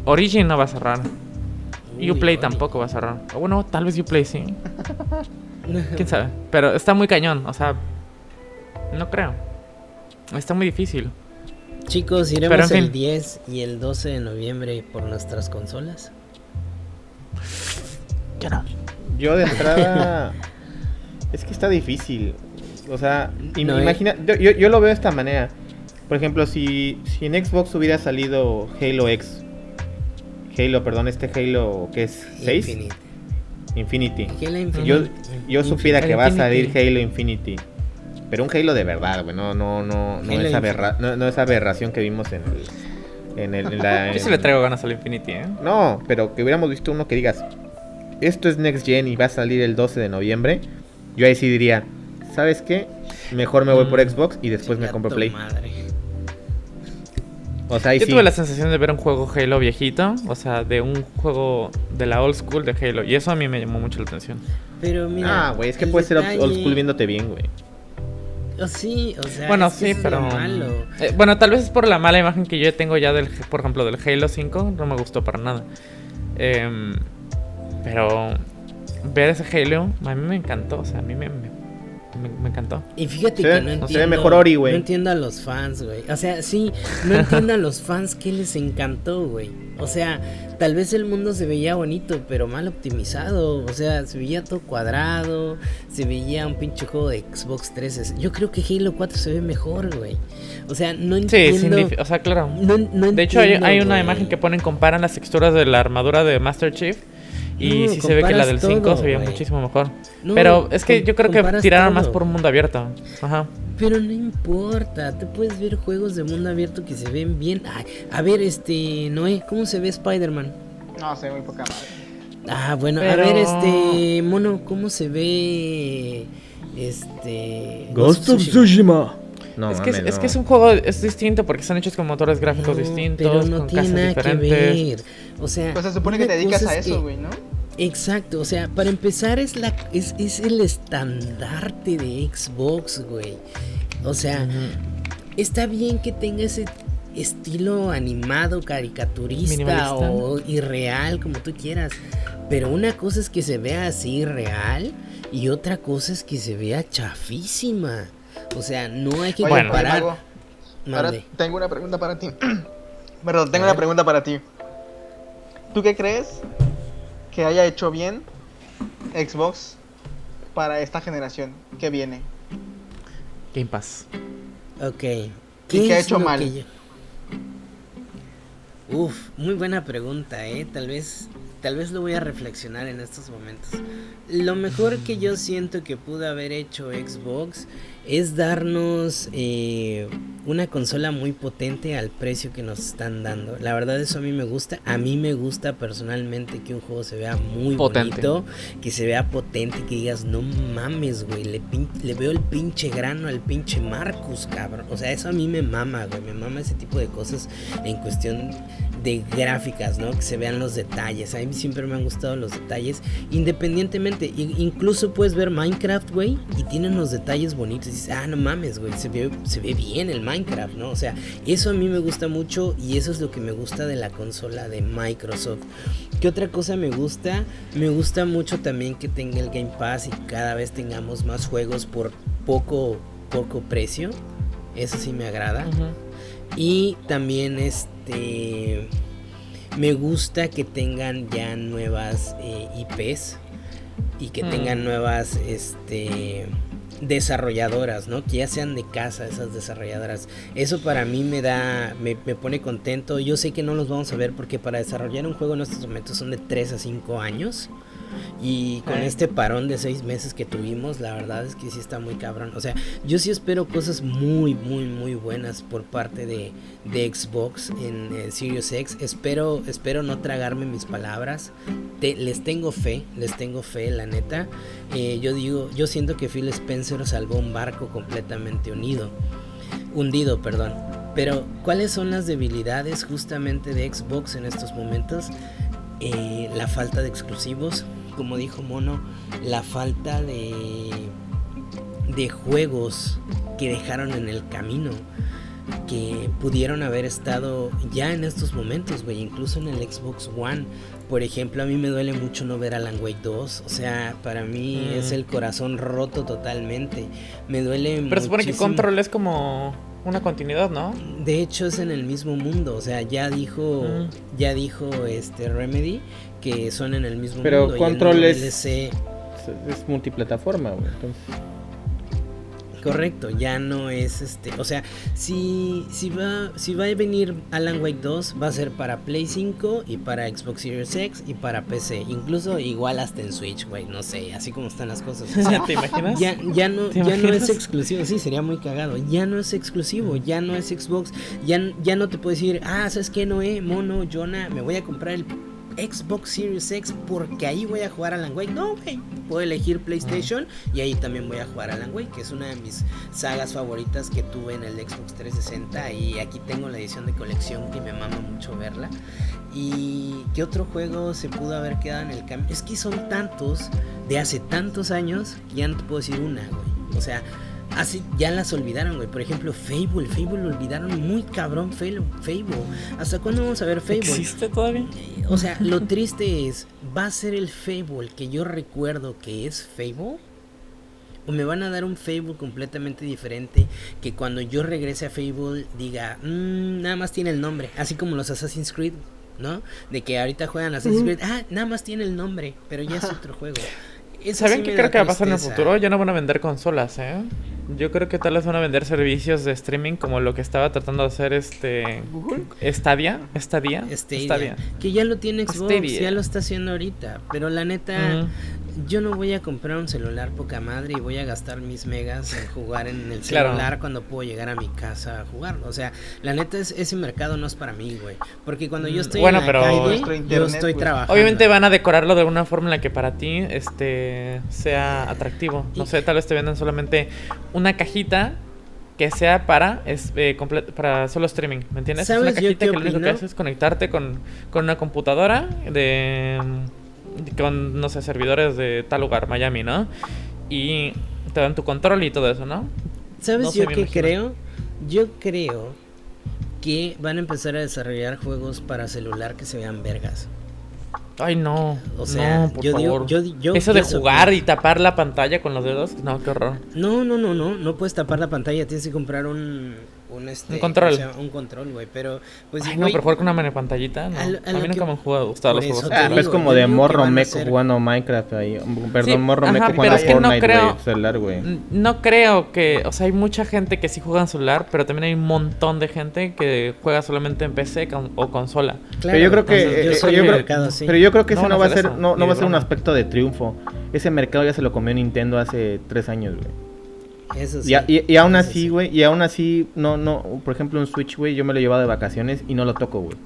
Origin no va a cerrar, Uy, Uplay tampoco va a cerrar. O bueno, tal vez Uplay sí. ¿Quién sabe? Pero está muy cañón, o sea, no creo. Está muy difícil. Chicos, iremos en fin. el 10 y el 12 de noviembre por nuestras consolas. Yo de entrada. es que está difícil. O sea, No, eh. imagina. Yo, yo, yo lo veo de esta manera. Por ejemplo, si, si en Xbox hubiera salido Halo X. Halo, perdón, este Halo que es 6. Infinite. Infinity. Halo Infinite. Yo, yo supiera que va a salir Infinity. Halo Infinity. Pero un Halo de verdad, güey. No, no, no, no, Halo es aberra- no, no es aberración que vimos en el. En el en la, Yo sí le traigo ganas al Infinity, ¿eh? No, pero que hubiéramos visto uno que digas, esto es Next Gen y va a salir el 12 de noviembre. Yo ahí sí diría, ¿sabes qué? Mejor me voy por Mm. Xbox y después me compro Play. madre. O sea, ahí Yo sí. tuve la sensación de ver un juego Halo viejito, o sea, de un juego de la old school de Halo, y eso a mí me llamó mucho la atención. Pero mira. Ah, güey, es que puede ser old- school viéndote bien, güey. Oh, sí, o sea. bueno, es sí, pero... malo. Eh, bueno, tal vez es por la mala imagen que yo tengo ya del, por ejemplo, del Halo 5, no me gustó para nada. Em, pero ver ese Halo, a mí me encantó, o sea, a mí me, me, me- me encantó. Y fíjate que no se ve entiendo. mejor Ori, güey. No entiendo a los fans, güey. O sea, sí, no entiendo a los fans que les encantó, güey. O sea, tal vez el mundo se veía bonito, pero mal optimizado. O sea, se veía todo cuadrado. Se veía un pinche juego de Xbox 3. Yo creo que Halo 4 se ve mejor, güey. O sea, no Sí, entiendo. sin dif- o sea, claro. no, no De hecho, hay, una imagen que ponen, comparan las texturas de la armadura de Master Chief. Y No, sí se ve que la del 5 todo, se veía muchísimo mejor. No, Pero es que yo creo que tiraron más por un mundo abierto. Ajá. Pero no importa, tú puedes ver juegos de mundo abierto que se ven bien. Ay, a ver, este, Noé, ¿cómo se ve Spider-Man? No, se ve muy poca madre. Ah, bueno, a ver, este, mono, ¿cómo se ve este Ghost of Tsushima. No, es, que, es, que es un juego, es distinto porque están hechos con motores gráficos No, distintos, pero no con tiene casas nada diferentes. que ver. O sea, Pues se supone que te dedicas a es eso, güey, ¿no? Exacto, o sea, para empezar es la es, es el estandarte de Xbox, güey. O sea, está bien que tenga ese estilo animado, caricaturista o irreal, como tú quieras. Pero una cosa es que se vea así real y otra cosa es que se vea chafísima. O sea, no hay que Oye, Bueno. comparar. Ahora tengo una pregunta para ti. Perdón, tengo una pregunta para ti. ¿Tú qué crees que haya hecho bien Xbox para esta generación que viene? Game Pass. Ok. qué ha es hecho lo mal? yo- Uf, muy buena pregunta, eh. Tal vez, tal vez lo voy a reflexionar en estos momentos. Lo mejor que yo siento que pudo haber hecho Xbox es darnos eh, una consola muy potente al precio que nos están dando. La verdad eso a mí me gusta. A mí me gusta personalmente que un juego se vea muy bonito, que se vea potente, que digas, no mames, güey, le, le veo el pinche grano al pinche Marcus, cabrón. O sea, eso a mí me mama, güey, me mama ese tipo de cosas en cuestión de gráficas, ¿no? Que se vean los detalles. A mí siempre me han gustado los detalles, independientemente. Incluso puedes ver Minecraft, güey, y tienen unos detalles bonitos. Dices, ah, no mames, güey, se ve, se ve bien el Minecraft, ¿no? O sea, eso a mí me gusta mucho y eso es lo que me gusta de la consola de Microsoft. ¿Qué otra cosa me gusta? Me gusta mucho también que tenga el Game Pass y cada vez tengamos más juegos por poco, poco precio. Eso sí me agrada. Y también este me gusta que tengan ya nuevas eh, IPs y que mm. tengan nuevas este desarrolladoras, ¿no? Que ya sean de casa esas desarrolladoras. Eso para mí me da, me, me, pone contento. Yo sé que no los vamos a ver porque para desarrollar un juego en estos momentos son de 3 a 5 años. Y con este parón de seis meses que tuvimos, la verdad es que sí está muy cabrón. O sea, yo sí espero cosas muy, muy, muy buenas por parte de, Xbox en eh, Series X. Espero, espero no tragarme mis palabras. les tengo fe, les tengo fe, la neta. Eh, yo digo, yo siento que Phil Spencer salvó un barco completamente unido. Hundido, perdón. Pero, ¿cuáles son las debilidades justamente de Xbox en estos momentos? Eh, la falta de exclusivos, como dijo Mono, la falta de, de juegos que dejaron en el camino, que pudieron haber estado ya en estos momentos, güey, incluso en el Xbox One. Por ejemplo, a mí me duele mucho no ver Alan Wake 2. O sea, para mí mm. es el corazón roto totalmente. Me duele Pero supone que Control es como una continuidad, ¿no? De hecho es en el mismo mundo, o sea, ya dijo, mm. ya dijo este Remedy que son en el mismo mundo. Pero Control es, es, multiplataforma, güey. Correcto, ya no es este, o sea, si, si, va, si va a venir Alan Wake 2, va a ser para Play 5 y para Xbox Series X y para PC, incluso igual hasta en Switch, güey, no sé, así como están las cosas. ¿Te imaginas? Ya, ya, no, ya no es exclusivo, sí, sería muy cagado, ya no es exclusivo, ya no es Xbox, ya, ya no te puedo decir, ah, ¿sabes qué, Noé, Mono, Jonah, me voy a comprar el Xbox Series X porque ahí voy a jugar Alan Wake. No, güey. Puedo elegir PlayStation y ahí también voy a jugar Alan Wake, que es una de mis sagas favoritas que tuve en el Xbox 360. Y aquí tengo la edición de colección que me mama mucho verla. ¿Y qué otro juego se pudo haber quedado en el cambio? Es que son tantos de hace tantos años que ya no te puedo decir una, güey. O sea, Así ya las olvidaron, güey. Por ejemplo, Fable. Fable lo olvidaron muy cabrón. Fable. ¿Hasta cuándo vamos a ver Fable? ¿Existe todavía? Eh, o sea, lo triste es, ¿va a ser el Fable que yo recuerdo que es Fable? ¿O me van a dar un Fable completamente diferente que cuando yo regrese a Fable diga, mmm, nada más tiene el nombre? Así como los Assassin's Creed, ¿no? De que ahorita juegan Assassin's Creed, ah, nada más tiene el nombre, pero ya es otro juego. ¿Saben qué creo que va a pasar en el futuro? Ya no van a vender consolas, ¿eh? Yo creo que tal vez van a vender servicios de streaming como lo que estaba tratando de hacer este Stadia, Stadia, Stadia, que ya lo tiene Xbox, ya lo está haciendo ahorita, pero la neta yo no voy a comprar un celular poca madre y voy a gastar mis megas en jugar en el celular cuando puedo llegar a mi casa a jugar. O sea, la neta es ese mercado no es para mí, güey, porque cuando yo mm, estoy bueno, en la pero calle, yo estoy trabajando. Obviamente van a decorarlo de una forma en la que para ti este sea atractivo. No sé, tal vez te vendan solamente una cajita que sea para es eh, para solo streaming, ¿me entiendes? Es una cajita que lo único que hace es conectarte con, con una computadora de con, no sé, servidores de tal lugar, Miami, ¿no? Y te dan tu control y todo eso, ¿no? ¿Sabes yo qué creo? Yo creo que van a empezar a desarrollar juegos para celular que se vean vergas. Ay, no. O sea, por favor. Eso de jugar y tapar la pantalla con los dedos, no, qué horror. No, no, no, no. No puedes tapar la pantalla. Tienes que comprar un, un, este, control. un control, güey. Pero, pues. Ay, no, pero jugar con una mini pantallita. No. A, mí nunca me han jugado, gustado los juegos. Ah, es como de morro meco jugando Minecraft ahí. Perdón, morro meco jugando Fortnite, no creo, celular, güey. No creo que. O sea, hay mucha gente que sí juega en celular, pero también hay un montón de gente que juega solamente en PC o consola. Claro, pero yo creo que. Eh, yo creo, Pero yo creo que eso no, va a ser, no, no va a ser un aspecto de triunfo. Ese mercado ya se lo comió Nintendo hace tres años, güey. Eso sí. Y, y- y aún Eso así, sí. güey, y aún así, no, no, por ejemplo, un Switch, güey, yo me lo he llevado de vacaciones y no lo toco, güey.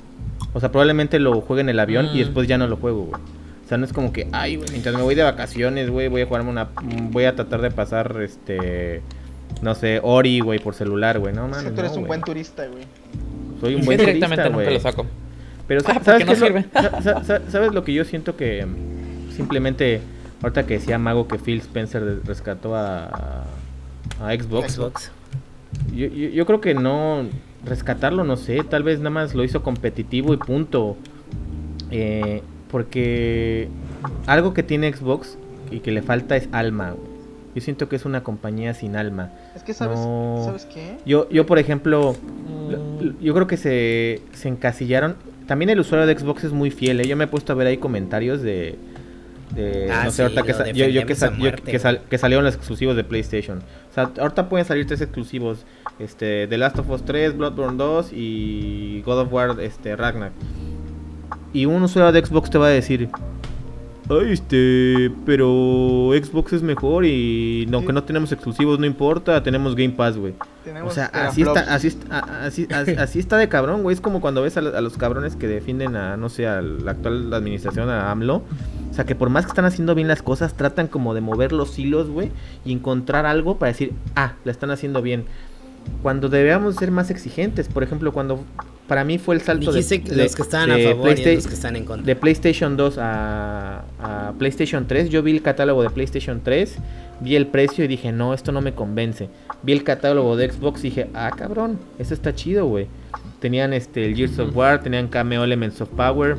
O sea, probablemente lo juegue en el avión Mm. y después ya no lo juego, güey. O sea, no es como que, ay, güey, mientras me voy de vacaciones, güey, voy a jugarme una, voy a tratar de pasar, este, no sé, Ori, güey, por celular, güey, no mames, tú eres no, un güey. buen turista, güey. Soy un Yo buen directamente turista, nunca güey. lo saco. Pero Ah, sa- ¿sabes no lo- sirve. sa- sa- sa- ¿Sabes lo que yo siento que simplemente ahorita que decía Mago que Phil Spencer rescató a, a Xbox? Xbox. Yo, yo, yo creo que no rescatarlo, no sé, tal vez nada más lo hizo competitivo y punto. Eh, porque algo que tiene Xbox y que le falta es alma. Yo siento que es una compañía sin alma. Es que, ¿sabes, No. ¿sabes qué? Yo, yo por ejemplo, Mm. lo- yo creo que se, se encasillaron. También el usuario de Xbox es muy fiel. ¿eh? Yo me he puesto a ver ahí comentarios de. de Ah, no sí, sé, ahorita que, lo sa- yo, yo que, defendemos sa- a yo muerte, que, sal- güey. que salieron los exclusivos de PlayStation. Sea, ahorita pueden salir tres exclusivos: este, The Last of Us 3, Bloodborne 2 y God of War este, Ragnar. Y un usuario de Xbox te va a decir. Ay, este, pero Xbox es mejor y aunque Sí. no tenemos exclusivos no importa, tenemos Game Pass, güey. O sea, así está, así, está- así, así, así está de cabrón, güey. Es como cuando ves a los cabrones que defienden a, no sé, a la actual administración, a AMLO. O sea, que por más que están haciendo bien las cosas, tratan como de mover los hilos, güey, y encontrar algo para decir, ah, la están haciendo bien. Cuando debíamos ser más exigentes, por ejemplo, cuando para mí fue el salto de, Dijiste que de- los que de a favor y los que están en contra. de PlayStation 2 a, a PlayStation 3, yo vi el catálogo de PlayStation 3, vi el precio y dije, no, esto no me convence. Vi el catálogo de Xbox y dije, ah, cabrón, eso está chido, güey. Tenían este, el Gears of War, tenían Cameo Elements of Power.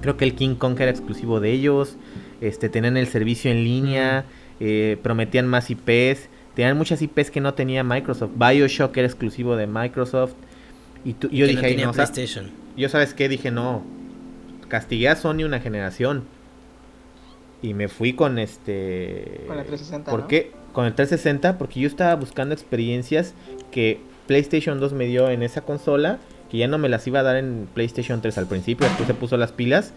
Creo que el King Kong era exclusivo de ellos. Este, tenían el servicio en línea, eh, prometían más IPs. Tenían muchas IPs que no tenía Microsoft. Bioshock era exclusivo de Microsoft. Y tú- yo que dije, no "Ay, tenía no, o sea, PlayStation. yo sabes qué dije, no, castigué a Sony una generación. Y me fui con este... Con la 360, ¿Por ¿no? qué? Con el 360, porque yo estaba buscando experiencias que PlayStation 2 me dio en esa consola, que ya no me las iba a dar en PlayStation 3 al principio, después se puso las pilas.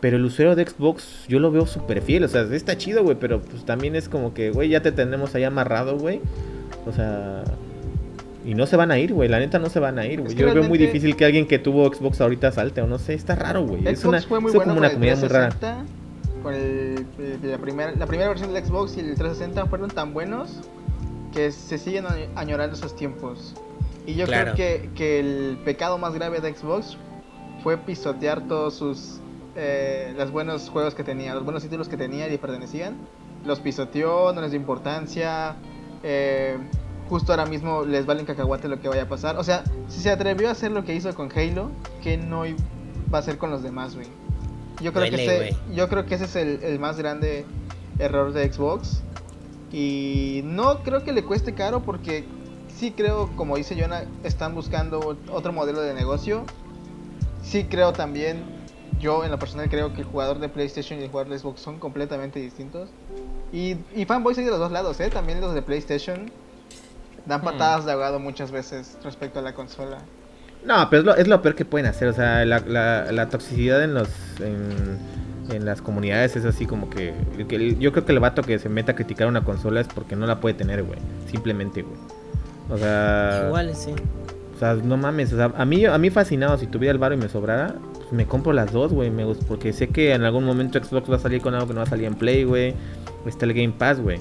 Pero el usuario de Xbox yo lo veo súper fiel, o sea, está chido, güey, pero pues también es como que, güey, ya te tenemos ahí amarrado, güey. O sea... Y no se van a ir, güey, la neta no se van a ir, güey. Yo veo muy difícil que alguien que tuvo Xbox ahorita salte, o no sé, está raro, güey. Es una, fue muy bueno como una comunidad muy rara. 360, Con el, el- la, primera, la primera versión del Xbox y el 360 fueron tan buenos que se siguen añ- añorando esos tiempos. Y yo Claro. creo que, que el pecado más grave de Xbox fue pisotear todos sus eh, los buenos juegos que tenía, los buenos títulos que tenía y le pertenecían. Los pisoteó, no les dio importancia. eh, justo ahora mismo les vale un cacahuate lo que vaya a pasar. O sea, si se atrevió a hacer lo que hizo con Halo, que no va a hacer con los demás, güey? Yo creo Duele, que ese, yo creo que ese es el, el más grande error de Xbox. Y no creo que le cueste caro porque sí creo, como dice Jonah, están buscando otro modelo de negocio. Sí creo también, yo en lo personal creo que el jugador de PlayStation y el jugador de Xbox son completamente distintos. Y, y fanboys hay de los dos lados, ¿eh? También los de PlayStation dan Hmm. patadas de ahogado muchas veces respecto a la consola. No, pero es lo, es lo peor que pueden hacer. O sea, la, la, la toxicidad en los en, en las comunidades es así como que, yo creo que el vato que se meta a criticar una consola es porque no la puede tener, güey. Simplemente, güey. O sea, sí. o sea, no mames, o sea, a mí a mí fascinado si tuviera el varo y me sobrara, pues me compro las dos, güey, me porque sé que en algún momento Xbox va a salir con algo que no va a salir en Play, güey. Está el Game Pass, güey.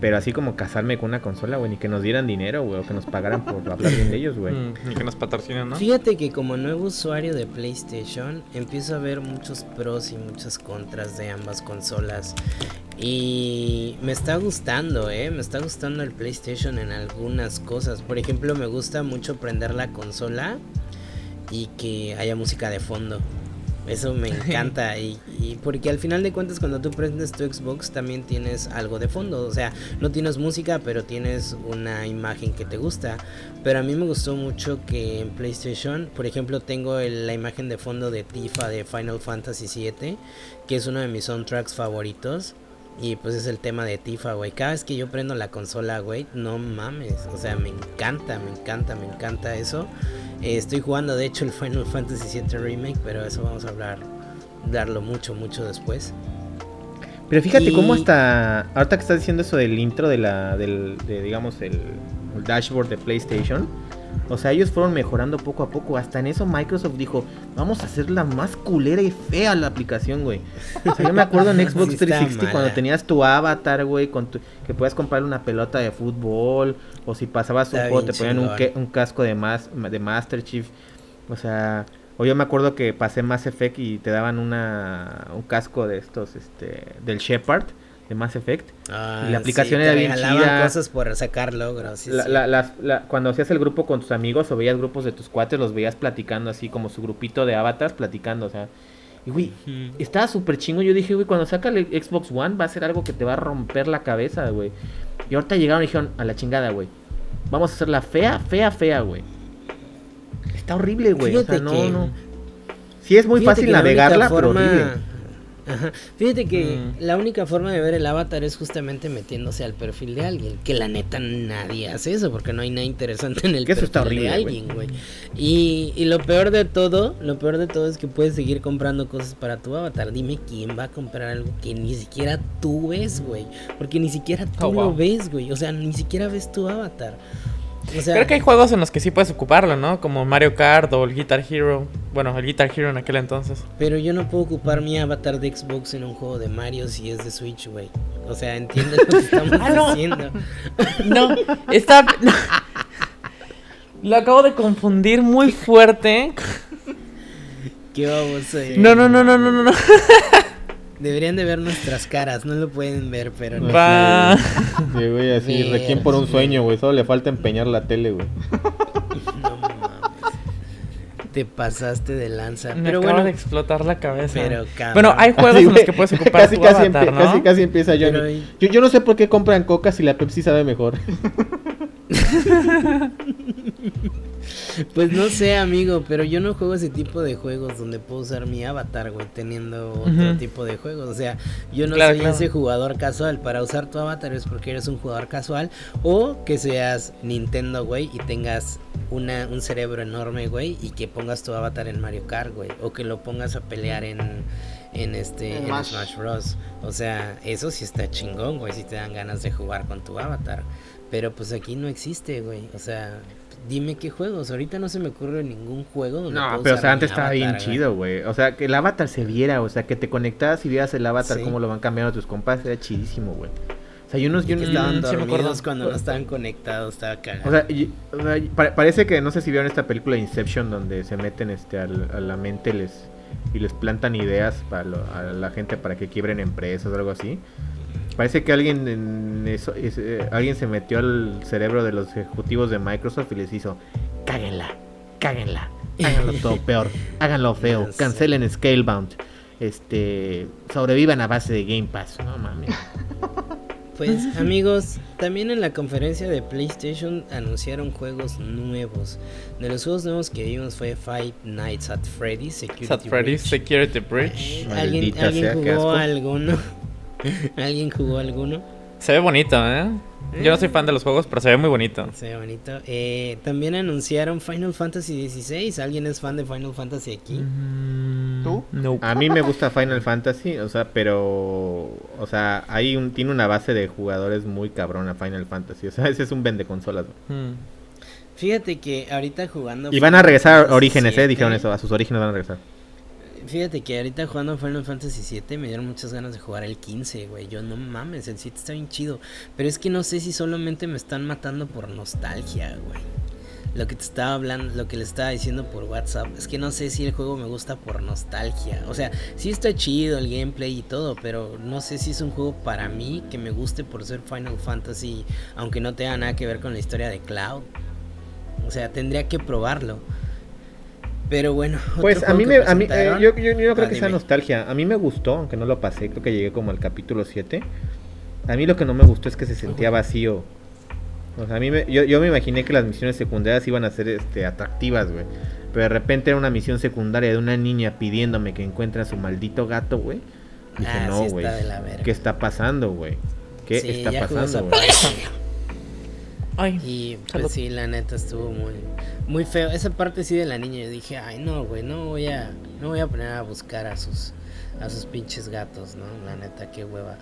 Pero así como casarme con una consola, güey, ni que nos dieran dinero, güey, o que nos pagaran por hablar bien de ellos, güey. Mm, y que nos patrocinen, ¿no? Fíjate que como nuevo usuario de PlayStation empiezo a ver muchos pros y muchas contras de ambas consolas. Y me está gustando, ¿eh? Me está gustando el PlayStation en algunas cosas. Por ejemplo, me gusta mucho prender la consola y que haya música de fondo. Eso me encanta y, y porque al final de cuentas cuando tú prendes tu Xbox también tienes algo de fondo, o sea, no tienes música pero tienes una imagen que te gusta. Pero a mí me gustó mucho que en PlayStation, por ejemplo, tengo el- la imagen de fondo de Tifa de Final Fantasy VII, que es uno de mis soundtracks favoritos. Y pues es el tema de Tifa, güey. Cada vez que yo prendo la consola, güey, no mames. O sea, me encanta, me encanta, me encanta eso. Eh, estoy jugando, de hecho, el Final Fantasy VII Remake, pero eso vamos a hablar, hablarlo mucho, mucho después. Pero fíjate Y- cómo hasta. Ahorita que estás diciendo eso del intro de la. Del, de, digamos, el, el dashboard de PlayStation. O sea, ellos fueron mejorando poco a poco. Hasta en eso Microsoft dijo: Vamos a hacerla más culera y fea la aplicación, güey. O sea, yo me acuerdo en Xbox Sí está 360 cuando tenías tu avatar, güey, con tu- que podías comprarle una pelota de fútbol. O si pasabas un juego, te ponían un, un casco de, mas, de Master Chief. O sea. O yo me acuerdo que pasé Mass Effect y te daban una un casco de estos, este, del Shepard de Mass Effect. Ah, Y la aplicación sí, era bien chida. cosas por sacar logros. sí, La- sí. la- las- la- cuando hacías el grupo con tus amigos o veías grupos de tus cuates, los veías platicando así como su grupito de avatars platicando, o sea. Y güey, estaba súper chingo. Yo dije, güey, cuando saca el Xbox One va a ser algo que te va a romper la cabeza, güey. Y ahorita llegaron y dijeron, a la chingada, güey. Vamos a hacerla fea, fea, fea, güey. Está horrible, güey. O sea, no, que- no. Sí es muy Fíjate fácil la navegarla, pero horrible. Ajá. Fíjate que Mm. la única forma de ver el avatar es justamente metiéndose al perfil de alguien. Que la neta nadie hace eso porque no hay nada interesante en el Que eso perfil está horrible, de alguien, güey. Y, y lo peor de todo, lo peor de todo es que puedes seguir comprando cosas para tu avatar. Dime quién va a comprar algo que ni siquiera tú ves, güey. Porque ni siquiera tú Oh, wow. lo ves, güey. O sea, ni siquiera ves tu avatar. O sea, Creo que hay juegos en los que sí puedes ocuparlo, ¿no? Como Mario Kart o el Guitar Hero. Bueno, el Guitar Hero en aquel entonces. Pero yo no puedo ocupar mi avatar de Xbox en un juego de Mario si es de Switch, güey. O sea, entiendes lo que estamos Ah, no. haciendo. No, está... no. Lo acabo de confundir muy fuerte. Qué baboso. eh. No, no, no, no, no, no, no. Deberían de ver nuestras caras, no lo pueden ver, pero no. Va. Sí, güey, así, Ver, requiem por un sueño, güey. Solo le falta empeñar la tele, güey. No mames. Te pasaste de lanza. Me pero bueno, de explotar la cabeza. pero. Bueno, hay juegos Así, en los que puedes ocupar casi, tu casi, avatar, casi, casi empieza Johnny. Pero Yo, yo no sé por qué compran coca si la Pepsi sabe mejor. Pues no sé, amigo, pero yo no juego ese tipo de juegos donde puedo usar mi avatar, güey, teniendo otro tipo de juegos. O sea, yo no Claro, soy claro. ese jugador casual. Para usar tu avatar es porque eres un jugador casual o que seas Nintendo, güey, y tengas una, un cerebro enorme, güey, y que pongas tu avatar en Mario Kart, güey, o que lo pongas a pelear en, en este En en Smash. Smash Bros. O sea, eso sí está chingón, güey, si te dan ganas de jugar con tu avatar. Pero pues aquí no existe, güey. O sea, dime qué juegos. Ahorita no se me ocurre ningún juego donde No, pero o sea, antes estaba bien chido, güey. O sea, que el avatar se viera, o sea, que te conectabas y vieras el avatar, Sí. cómo lo van cambiando tus compas, era chidísimo, güey. O sea, yo no... Y Yo no- estaban sí me dormidos acuerdo. cuando no estaban conectados, estaba cagado. O sea, y- o sea, pa- parece que no sé si vieron esta película Inception donde se meten este al- a la mente les y les plantan ideas para lo- a la gente para que quiebren empresas o algo así. Parece que alguien en eso es- eh, alguien se metió al cerebro de los ejecutivos de Microsoft y les hizo cáguenla, cáguenla, háganlo todo peor, háganlo feo, cancelen Scalebound. Este, sobrevivan a base de Game Pass. No mames. Pues amigos, también en la conferencia de PlayStation anunciaron juegos nuevos. De los juegos nuevos que vimos fue Five Nights at Freddy's Security Freddy's Breach. Security. Eh, ¿Alguien, ¿alguien jugó alguno? ¿Alguien jugó alguno? Se ve bonito, ¿eh? Yo no soy fan de los juegos, pero se ve muy bonito. Se ve bonito. Eh, también anunciaron Final Fantasy XVI. ¿Alguien es fan de Final Fantasy aquí? ¿Tú? No. A mí me gusta Final Fantasy, o sea, pero, o sea, hay un, tiene una base de jugadores muy cabrona Final Fantasy, o sea, ese es un vende consolas. Mm. Fíjate que ahorita jugando. Y van a regresar a Orígenes, eh, dijeron eso, a sus orígenes van a regresar. Fíjate que ahorita jugando Final Fantasy VII me dieron muchas ganas de jugar el 15, güey. Yo no mames, el 7 está bien chido. Pero es que no sé si solamente me están matando por nostalgia, güey. Lo que te estaba hablando, lo que le estaba diciendo por WhatsApp, es que no sé si el juego me gusta por nostalgia. O sea, sí está chido el gameplay y todo, pero no sé si es un juego para mí que me guste por ser Final Fantasy, aunque no tenga nada que ver con la historia de Cloud. O sea, tendría que probarlo. Pero bueno, Pues a mí, me, a mí eh, yo, yo- yo no creo Ah, que sea dime. nostalgia, a mí me gustó, aunque no lo pasé, creo que llegué como al capítulo 7. A mí lo que no me gustó es que se sentía vacío. O sea, a mí me, yo, yo me imaginé que las misiones secundarias iban a ser este, atractivas, güey. Pero de repente era una misión secundaria de una niña pidiéndome que encuentre a su maldito gato, güey. Dije, Ah, no, sí güey. verga. ¿Qué está pasando, güey? ¿Qué Sí, está pasando, güey? Ay, Y pues salud. sí, la neta estuvo muy, muy feo. Esa parte sí de la niña, yo dije, ay no, güey, no voy a, no voy a poner a buscar a sus, a sus pinches gatos, ¿no? La neta, qué hueva.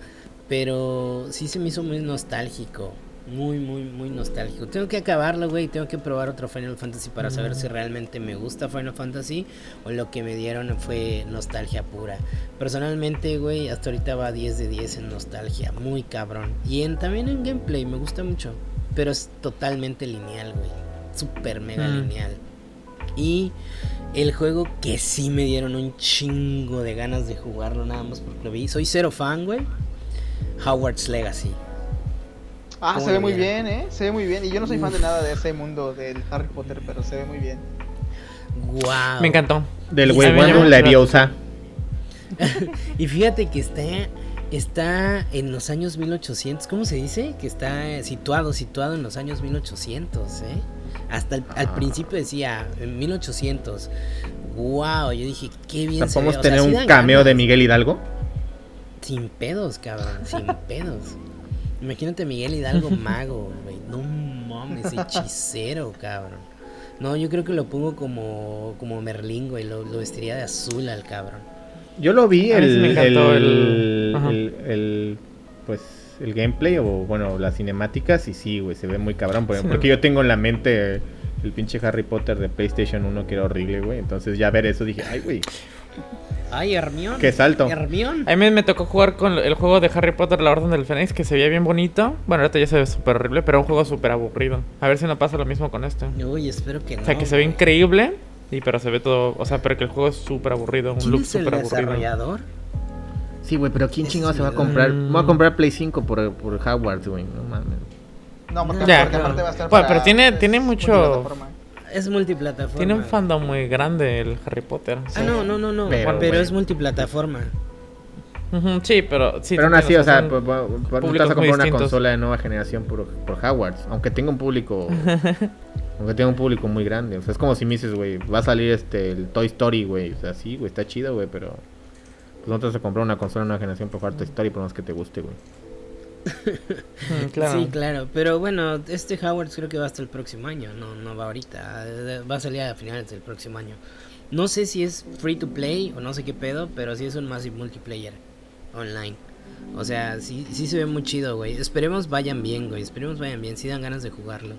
Pero sí se me hizo muy nostálgico. Muy, muy, muy nostálgico. Tengo que acabarlo, güey. Tengo que probar otro Final Fantasy para saber si realmente me gusta Final Fantasy o lo que me dieron fue nostalgia pura. Personalmente, güey, hasta ahorita va 10 de 10 en nostalgia. Muy cabrón. Y en, también en gameplay, me gusta mucho. Pero es totalmente lineal, güey. Super mega Mm. lineal. Y el juego que sí me dieron un chingo de ganas de jugarlo nada más porque lo vi. Soy cero fan, güey. Howard's Legacy. Ah, ¿Cómo se ve muy bien, ¿eh? Se ve muy bien. Y yo no soy fan de nada de ese mundo del Harry Potter, pero se ve muy bien. Wow. Me encantó. Del Y güey a mí me bueno llamó- Leviosa. Y fíjate que está, está en los años 1800. ¿Cómo se dice? Que está situado, situado en los años 1800, ¿eh? Hasta el, al Ah. principio decía en 1800. Wow, yo dije, qué bien O sea, se ve. ¿Podemos O sea, tener sí un cameo de. Miguel Hidalgo? Sin pedos, cabrón, sin pedos. Imagínate Miguel Hidalgo mago, güey. No mames, hechicero, cabrón. No, yo creo que lo pongo como, como Merlín, güey. Lo, lo vestiría de azul al cabrón. Yo lo vi, el, me encantó el, el- ajá. el- el, pues, el gameplay o, bueno, las cinemáticas y sí, güey, se ve muy cabrón. Sí. Porque yo tengo en la mente el pinche Harry Potter de PlayStation 1 que era horrible, güey. Entonces ya ver eso dije, ay, güey, Ay, Hermión. qué salto. Hermión. A mí me tocó jugar con el juego de Harry Potter, La Orden del Fénix, que se veía bien bonito. Bueno, ahorita ya se ve súper horrible, pero un juego súper aburrido. A ver si no pasa lo mismo con este. Uy, espero que no. O sea, que se ve increíble, y pero se ve todo... O sea, pero que el juego es súper aburrido, un ¿Quién look súper aburrido. desarrollador? Sí, güey, pero ¿quién chingado se va a comprar? Mm. Me voy a comprar Play 5 por, por Hogwarts, güey. No mames. No, porque, aparte va a estar Bueno, para- pero tiene- es tiene mucho- multiplataforma. Es multiplataforma. Tiene un fandom muy grande el Harry Potter. Ah, no, no, no, no. Pero, es multiplataforma. Sí, pero... Sí, pero aún así, o sea, pues, pues, pues, no vas a comprar una distintos. consola de nueva generación por, por Hogwarts. Aunque tenga un público. aunque tenga un público muy grande. O sea, es como si me dices, güey, va a salir este el Toy Story, güey. O sea, sí, güey, está chido, güey, pero. Pues no te vas a comprar una consola de nueva generación por jugar Toy Story, por más que te guste, güey. Mm, claro. Sí, claro. Pero bueno, este Howard creo que va hasta el próximo año. No, no va ahorita. Va a salir a finales del próximo año. No sé si es free to play o no sé qué pedo, pero sí es un Massive Multiplayer online. O sea, sí, sí se ve muy chido, güey. Esperemos vayan bien, güey. Esperemos vayan bien. Sí dan ganas de jugarlo.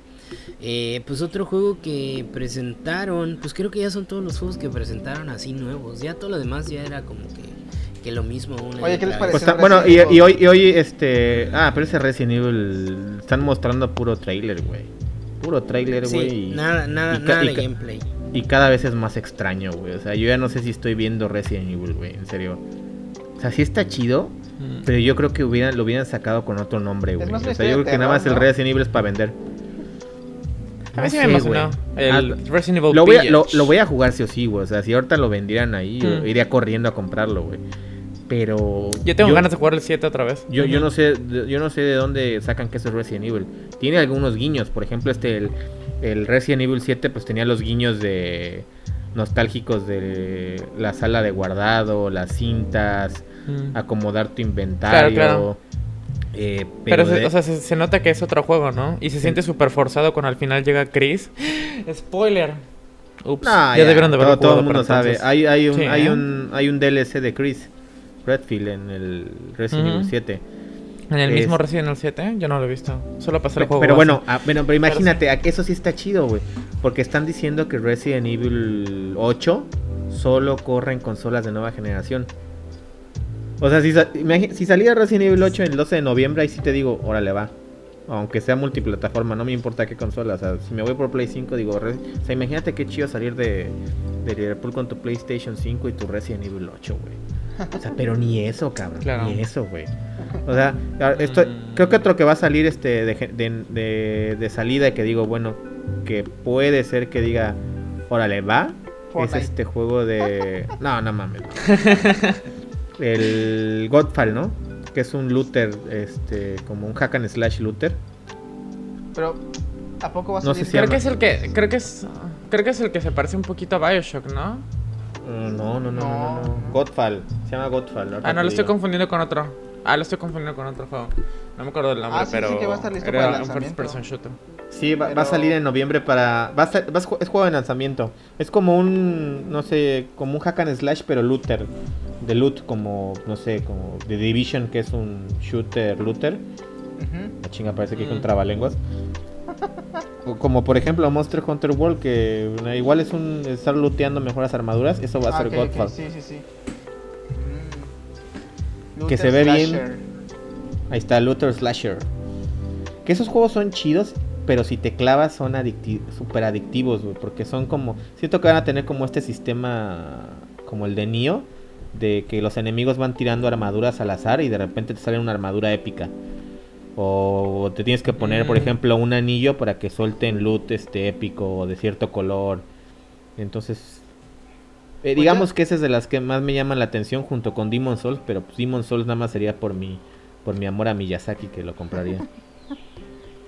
Eh, pues otro juego que presentaron, pues creo que ya son todos los juegos que presentaron así nuevos. Ya todo lo demás ya era como que, que lo mismo. Una Oye, ¿qué les. Pues Parece está- bueno, y, hoy, y hoy, este. Ah, pero ese Resident Evil. Están mostrando puro trailer, güey. Puro trailer, güey. Sí, y- nada, nada, y nada de gameplay. Y cada vez es más extraño, güey. O sea, yo ya no sé si estoy viendo Resident Evil, güey. En serio. O sea, sí está chido. Mm. Pero yo creo que hubieran, lo hubieran sacado con otro nombre, güey. O sea, yo creo que nada más el. Resident Evil es para vender. A mí sí me emocionó. El Ah, Resident Evil Lo voy, a, lo, voy a jugar sí o sí, güey. O sea, si ahorita lo vendieran ahí, yo Mm. iría corriendo a comprarlo, güey. Pero. Yo tengo ganas de jugar el 7 otra vez. Yo, yo no sé, yo no sé de dónde sacan que eso es Resident Evil. Tiene algunos guiños, por ejemplo, este el, el Resident Evil 7 pues tenía los guiños de nostálgicos de la sala de guardado, las cintas, Mm. acomodar tu inventario. claro. Eh, Pero, pero se, de- o sea, se, se nota que es otro juego, ¿no? Y se Sí. siente súper forzado cuando al final llega Chris. Spoiler. Ups. No, ya, ya, debieron de haberlo todo, todo el mundo sabe. Hay, hay, un, Sí, hay, ¿eh? un, hay un DLC de Chris Redfield en el Resident. Evil 7. En el mismo es- Resident Evil 7, yo no lo he visto. Solo pasé el juego. Pero bueno, ah, bueno, pero Pero imagínate, eso sí está chido, güey. Porque están diciendo que Resident Evil 8 solo corre en consolas de nueva generación. O sea, si, sa- imagi- si salía Resident Evil 8 el 12 de noviembre, ahí sí te digo, órale, va. Aunque sea multiplataforma, no me importa qué consola. O sea, si me voy por Play 5, digo, re- o sea, imagínate qué chido salir de, de Liverpool con tu PlayStation 5 y tu Resident Evil 8, güey. O sea, pero ni eso, cabrón. Claro. Ni eso, güey. O sea, esto, Mm. creo que otro que va a salir este de, de, de- de salida que digo, bueno, que puede ser que diga, órale, va. Fortnite. Es este juego de... No, no mames. no. El Godfall, ¿no? Que es un looter, este, como un hack and slash looter. Pero, ¿a poco va a No salir? sé si Creo que es el que. Creo que es. Creo que es el que se parece un poquito a Bioshock, ¿no? Uh, no, no, no, no, no, no. No. Godfall. Se llama Godfall. Ah, no, lo estoy confundiendo con otro. Ah, lo estoy confundiendo con otro juego. No me acuerdo del nombre, Ah, sí, sí, pero. que va a estar listo era para el un first person shooter. Sí, va, va a salir en noviembre para... Va a ser- va a es juego de lanzamiento. Es como un, no sé, como un hack and slash, pero looter. De loot, como, no sé, como The Division, que es un shooter looter. Ujú. La chinga parece que hay Mm. un trabalenguas. O Como por ejemplo Monster Hunter World, que eh, igual es un estar looteando mejoras armaduras. Eso va a Ah, ser ok, ok, Godfall. Sí, sí, sí. Mm. Que se ve bien. Ahí está, Looter Slasher. Que esos juegos son chidos, pero si te clavas son adicti super adictivos, güey. Porque son como. Siento que van a tener como este sistema. Como el de Nioh. De que los enemigos van tirando armaduras al azar y de repente te sale una armadura épica. O te tienes que poner, por Mm. ejemplo, un anillo para que suelten loot este épico o de cierto color. Entonces. eh, Pues digamos que esa es de las que más me llaman la atención junto con Demon Souls, pero pues Demon Souls nada más sería por mi por mi amor a Miyazaki que lo compraría.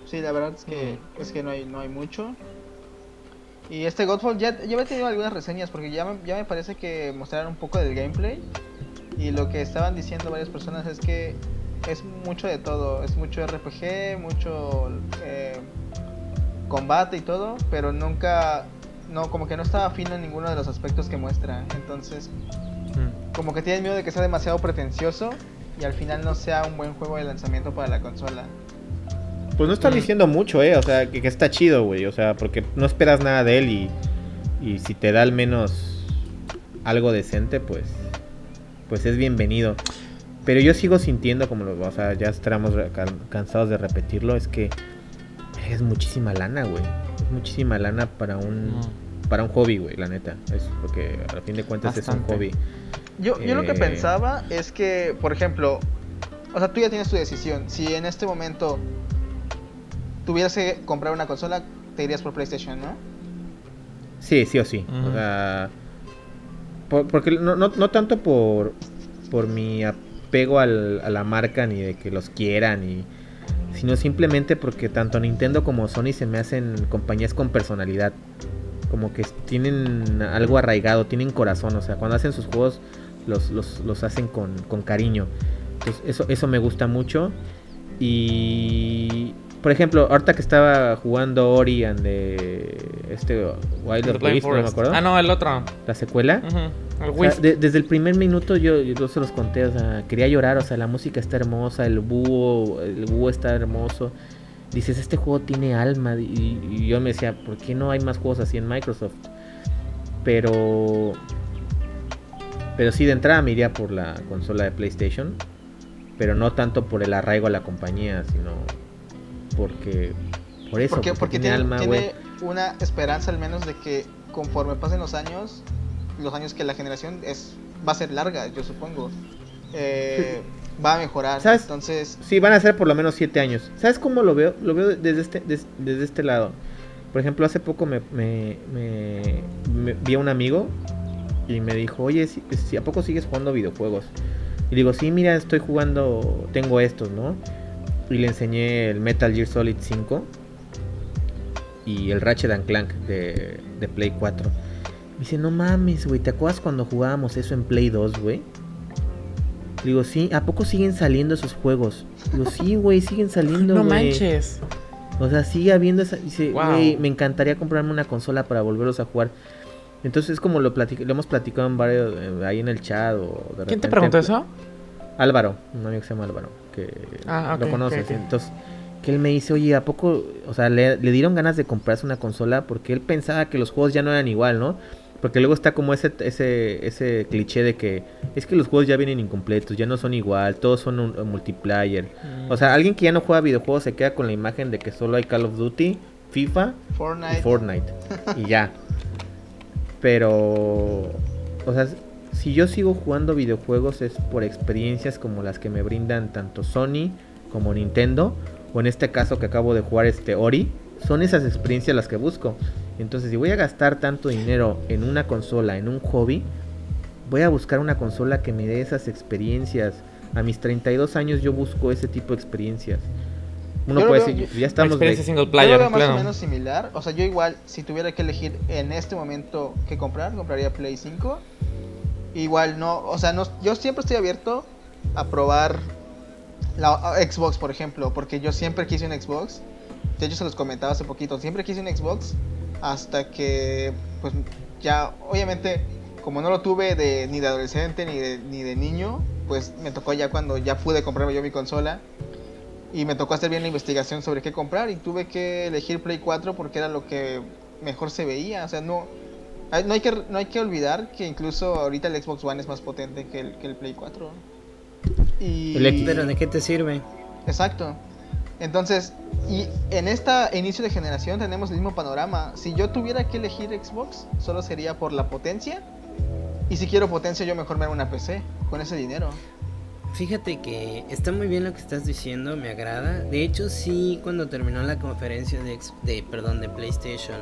Sí, la verdad es que, es que no, hay, no hay mucho. Y este Godfall ya, ya había tenido algunas reseñas porque ya me, ya me parece que mostraron un poco del gameplay. Y lo que estaban diciendo varias personas es que es mucho de todo. Es mucho RPG, mucho eh, combate y todo, pero nunca, no, como que no estaba fino en ninguno de los aspectos que muestra. Entonces, Mm. como que tienen miedo de que sea demasiado pretencioso y al final no sea un buen juego de lanzamiento para la consola. Pues no están Mm. diciendo mucho, eh, o sea, que, que está chido, güey, o sea, porque no esperas nada de él y, y si te da al menos algo decente, pues pues es bienvenido. Pero yo sigo sintiendo como lo, o sea, ya can- cansados de repetirlo, es que es muchísima lana, güey. Es muchísima lana para un Mm. Para un hobby, güey, la neta. Es porque a fin de cuentas es un hobby. Yo, yo lo que Eh. pensaba es que, por ejemplo, o sea, tú ya tienes tu decisión. Si en este momento tuvieras que comprar una consola, te irías por PlayStation, ¿no? Sí, sí o sí. O sea, por- porque no, no, no tanto por, por mi apego al- a la marca ni de que los quieran, y, sino simplemente porque tanto Nintendo como Sony se me hacen compañías con personalidad. Como que tienen algo arraigado, tienen corazón. O sea, cuando hacen sus juegos los, los, los hacen con, con cariño. Entonces, eso, eso me gusta mucho. Y por ejemplo, ahorita que estaba jugando Ori and the, este Wild The of no me acuerdo. Ah, no, el otro. La secuela. Ujú, El O sea, Wisp. de- desde el primer minuto yo, yo se los conté, o sea, quería llorar, o sea, la música está hermosa, el búho, el búho está hermoso. Dices, este juego tiene alma y, y yo me decía, ¿por qué no hay más juegos así en Microsoft? Pero pero sí de entrada me iría por la consola de PlayStation, pero no tanto por el arraigo a la compañía, sino porque por eso, porque, porque, porque tiene, tiene, alma, güey. tiene una esperanza al menos de que conforme pasen los años, los años que la generación es va a ser larga, yo supongo, eh, va a mejorar. ¿Sabes? Entonces, Sí, van a ser por lo menos 7 años. ¿Sabes cómo lo veo? Lo veo desde este, des- desde este lado. Por ejemplo, hace poco me, me, me- me- vi a un amigo y me dijo, oye, si, si- ¿a poco sigues jugando videojuegos? Y digo, sí, mira, estoy jugando, tengo estos, ¿no? Y le enseñé el Metal Gear Solid 5 y el Ratchet and Clank de, de Play 4. Me dice, no mames, güey, ¿te acuerdas cuando jugábamos eso en Play 2, güey? Digo, sí, ¿a poco siguen saliendo esos juegos? Digo, sí, güey, siguen saliendo, No güey. manches. O sea, sigue habiendo esa... Dice, Wow. güey, me encantaría comprarme una consola para volverlos a jugar. Entonces es como lo, platic- lo hemos platicado en varios, eh, ahí en el chat o de ¿Quién te repente- preguntó eso? Álvaro, un amigo que se llama Álvaro, que Ah, ok, lo conoces. ok, ok. Entonces, que él me dice, oye, ¿a poco, o sea, le, le dieron ganas de comprarse una consola? Porque él pensaba que los juegos ya no eran igual, ¿no? Porque luego está como ese, ese, ese cliché de que es que los juegos ya vienen incompletos, ya no son igual, todos son un, un multiplayer. Mm. O sea, alguien que ya no juega videojuegos se queda con la imagen de que solo hay Call of Duty, FIFA Fortnite. y Fortnite. y ya. Pero, o sea, si yo sigo jugando videojuegos es por experiencias como las que me brindan tanto Sony como Nintendo, o en este caso que acabo de jugar este Ori, son esas experiencias las que busco. Entonces, si voy a gastar tanto dinero en una consola, en un hobby, voy a buscar una consola que me dé esas experiencias. A mis 32 años yo busco ese tipo de experiencias. Uno Yo puede veo- decir, yo- ya estamos Experiencia de- single Yo lo player, veo más claro. o menos similar. O sea, yo igual, si tuviera que elegir en este momento qué comprar, compraría Play 5. Igual no, o sea, no, yo siempre estoy abierto a probar la Xbox, por ejemplo, porque yo siempre quise un Xbox. De hecho, se los comentaba hace poquito. Siempre quise un Xbox hasta que, pues, ya, obviamente, como no lo tuve de, ni de adolescente ni de, ni de niño, pues me tocó ya cuando ya pude comprarme yo mi consola. Y me tocó hacer bien la investigación sobre qué comprar y tuve que elegir Play 4 porque era lo que mejor se veía. O sea, no, no, hay, que, no hay que olvidar que incluso ahorita el Xbox One es más potente que el, que el Play 4. Y... ¿Pero de qué te sirve? Exacto. Entonces, y en esta inicio de generación tenemos el mismo panorama. Si yo tuviera que elegir Xbox, solo sería por la potencia. Y si quiero potencia, yo mejor me hago una PC con ese dinero. Fíjate que está muy bien lo que estás diciendo, me agrada. De hecho, sí, cuando terminó la conferencia de, de perdón, de PlayStation,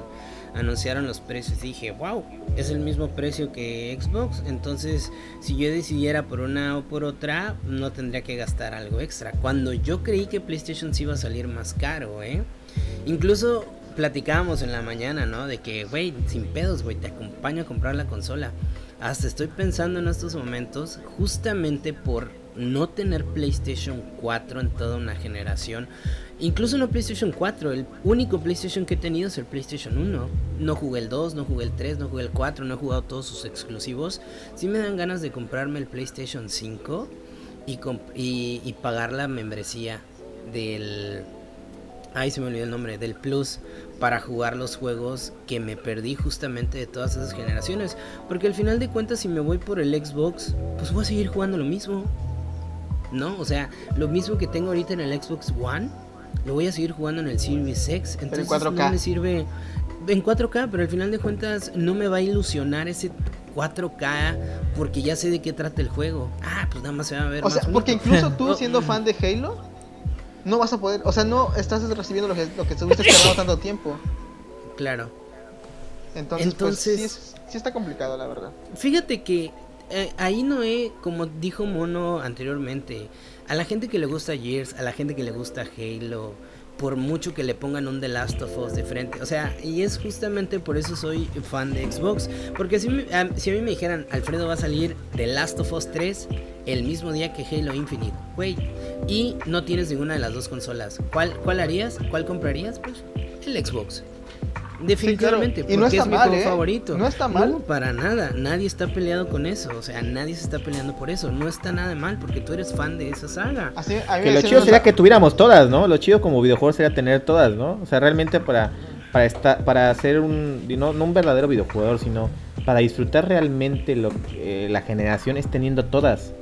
anunciaron los precios. Dije, wow, es el mismo precio que Xbox. Entonces, si yo decidiera por una o por otra, no tendría que gastar algo extra. Cuando yo creí que PlayStation sí iba a salir más caro, ¿eh? Incluso platicábamos en la mañana, ¿no? De que, güey, sin pedos, güey, te acompaño a comprar la consola. Hasta estoy pensando en estos momentos, justamente por no tener PlayStation 4 en toda una generación. Incluso no PlayStation 4, el único PlayStation que he tenido es el PlayStation 1. No jugué el 2, no jugué el 3, no jugué el 4, no he jugado todos sus exclusivos. Sí me dan ganas de comprarme el PlayStation 5 y, y, pagar la membresía del... Ay, se me olvidó el nombre, del Plus para jugar los juegos que me perdí justamente de todas esas generaciones. Porque al final de cuentas, si me voy por el Xbox, pues voy a seguir jugando lo mismo. ¿No? O sea, lo mismo que tengo ahorita en el Xbox One, lo voy a seguir jugando en el Series X. Entonces no me sirve en 4K, pero al final de cuentas no me va a ilusionar ese 4K porque ya sé de qué trata el juego. Ah, pues nada más se va a ver. O sea, porque incluso tú siendo fan de Halo, no vas a poder, o sea, no estás recibiendo lo que, lo que estuviste esperando tanto tiempo. Claro. Entonces, pues, sí, sí está complicado, la verdad. Fíjate que eh, ahí no he, como dijo Mono anteriormente, a la gente que le gusta Gears, a la gente que le gusta Halo, por mucho que le pongan un The Last of Us de frente. O sea, y es justamente por eso soy fan de Xbox. Porque si, si a mí me dijeran, Alfredo va a salir The Last of Us 3 el mismo día que Halo Infinite, güey, y no tienes ninguna de las dos consolas, ¿cuál, cuál harías? ¿Cuál comprarías? Pues el Xbox. Definitivamente, y no está es mi mal, ¿eh? favorito. No está mal. para nada. Nadie está peleado con eso. O sea, nadie se está peleando por eso. No está nada mal porque tú eres fan de esa saga. que lo chido sería que tuviéramos todas, ¿no? Lo chido como videojuego sería tener todas, ¿no? O sea, realmente para para estar, para hacer un no, un verdadero videojugador, sino para disfrutar realmente lo que la generación es teniendo todas.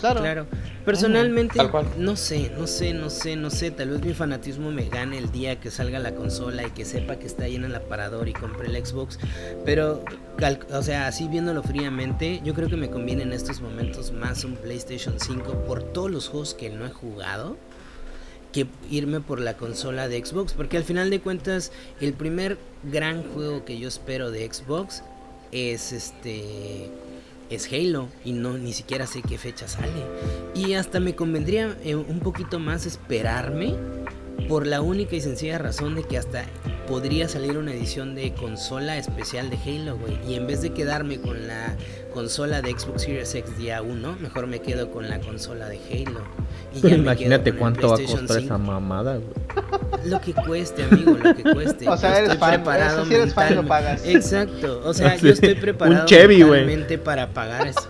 Claro. claro. Personalmente, no sé, no sé, no sé, no sé. Tal vez mi fanatismo me gane el día que salga la consola y que sepa que está ahí en el aparador y compre el Xbox. Pero, o sea, así viéndolo fríamente, yo creo que me conviene en estos momentos más un PlayStation 5 por todos los juegos que no he jugado que irme por la consola de Xbox. Porque al final de cuentas, el primer gran juego que yo espero de Xbox es este es Halo y no ni siquiera sé qué fecha sale. Y hasta me convendría eh, un poquito más esperarme por la única y sencilla razón de que hasta podría salir una edición de consola especial de Halo, güey. Y en vez de quedarme con la consola de Xbox Series X día 1, mejor me quedo con la consola de Halo. Y Pero imagínate cuánto va a costar esa mamada, güey. Lo que cueste, amigo, lo que cueste. O sea, eres fan, preparado si eres fan, lo pagas. Exacto, o sea, yo estoy preparado Un Chevy, para pagar eso.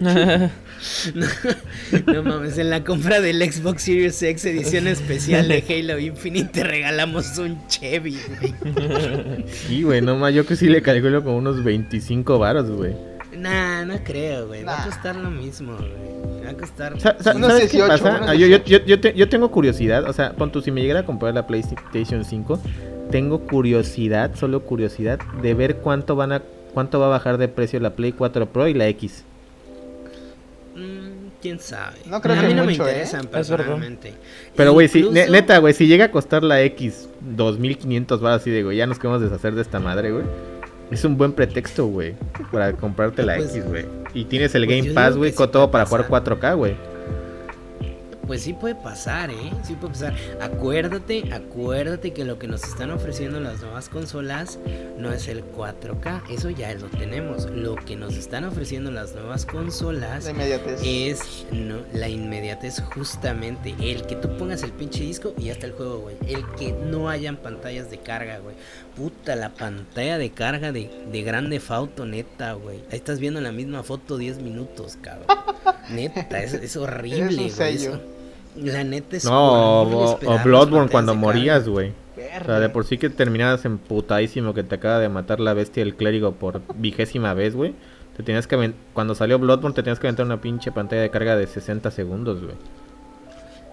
no, mames, en la compra del Xbox Series X edición especial de Halo Infinite te regalamos un Chevy, güey. Sí, güey, no más, yo que sí le calculo como unos 25 varos, güey. Nah, no creo, güey. Va a costar lo mismo, güey. Va a costar. ¿Sabes qué pasa? Ah, yo, yo, yo, yo, tengo curiosidad. O sea, pon tú, si me llegara a comprar la PlayStation 5, tengo curiosidad, solo curiosidad, de ver cuánto van a cuánto va a bajar de precio la Play 4 Pro y la X. Quién sabe. No creo a mí no me ¿eh? interesan personalmente. Pero, güey, si, neta, güey, si llega a costar la X 2500 va así de, güey, ya nos queremos deshacer de esta madre, güey. Es un buen pretexto, güey, para comprarte la pues, X, güey. Y tienes el pues Game Pass, güey, con todo para jugar 4K, güey. Pues sí puede pasar, ¿eh? Sí puede pasar. Acuérdate, acuérdate que lo que nos están ofreciendo las nuevas consolas no es el 4K. Eso ya lo tenemos. Lo que nos están ofreciendo las nuevas consolas es no, la inmediatez justamente. El que tú pongas el pinche disco y ya está el juego, güey. El que no hayan pantallas de carga, güey. Puta, la pantalla de carga de, de Grande Fauto, neta, güey. Ahí estás viendo la misma foto 10 minutos, cabrón. neta, es, horrible, güey. La neta es No, o, Bloodborne cuando morías, güey. O sea, de por sí que terminabas emputadísimo que te acaba de matar la bestia del clérigo por vigésima vez, güey. Te tenías que cuando salió Bloodborne te tenías que aventar una pinche pantalla de carga de 60 segundos, güey.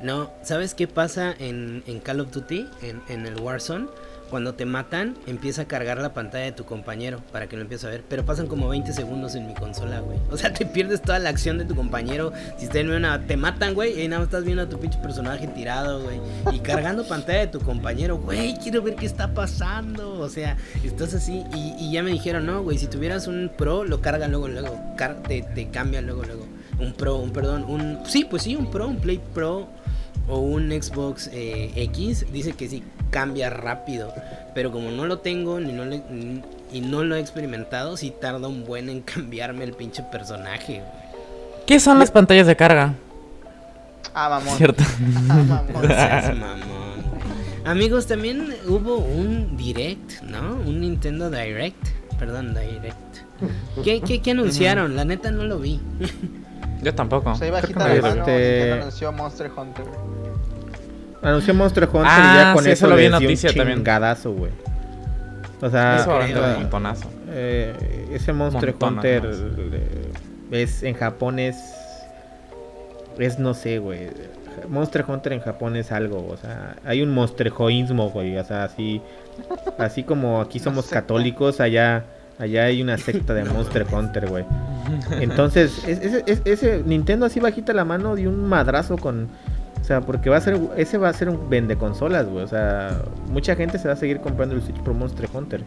No, ¿sabes qué pasa en, en Call of Duty? En, en el Warzone cuando te matan, empieza a cargar la pantalla de tu compañero para que lo empieces a ver. Pero pasan como 20 segundos en mi consola, güey. O sea, te pierdes toda la acción de tu compañero. Si te, una, te matan, güey, y nada más estás viendo a tu pinche personaje tirado, güey. Y cargando pantalla de tu compañero, güey, quiero ver qué está pasando. O sea, estás así. Y, ya me dijeron, no, güey, si tuvieras un pro, lo carga luego, luego. te, te cambia luego, luego. Un pro, un perdón, un. Sí, pues sí, un pro, un Play Pro o un Xbox eh, X, dice que sí cambia rápido. Pero como no lo tengo ni no y no lo he experimentado, sí tarda un buen en cambiarme el pinche personaje. ¿Qué son las pantallas de carga? Ah, mamón. Cierto. Ah, mamón. Amigos, también hubo un Direct, ¿no? Un Nintendo Direct. Perdón, Direct. ¿Qué, qué, qué anunciaron? La neta no lo vi. Yo tampoco. Se iba a quitar la mano este... anunció Monster Hunter. Anunció Monster Hunter y ya ah, con eso, lo vi noticia un chingadazo, güey. O sea, eso un montonazo. Eh, ese Monster Hunter eh, es en Japón es es no sé, güey. Monster Hunter en Japón es algo, o sea, hay un monsterjoísmo, güey, o sea, así así como aquí somos católicos, allá allá hay una secta de Monster Hunter, güey. Entonces, ese, ese Nintendo así bajita la mano de un madrazo con sea, porque va a ser, ese va a ser un vende consolas, güey. O sea, mucha gente se va a seguir comprando el Switch por Monster Hunter.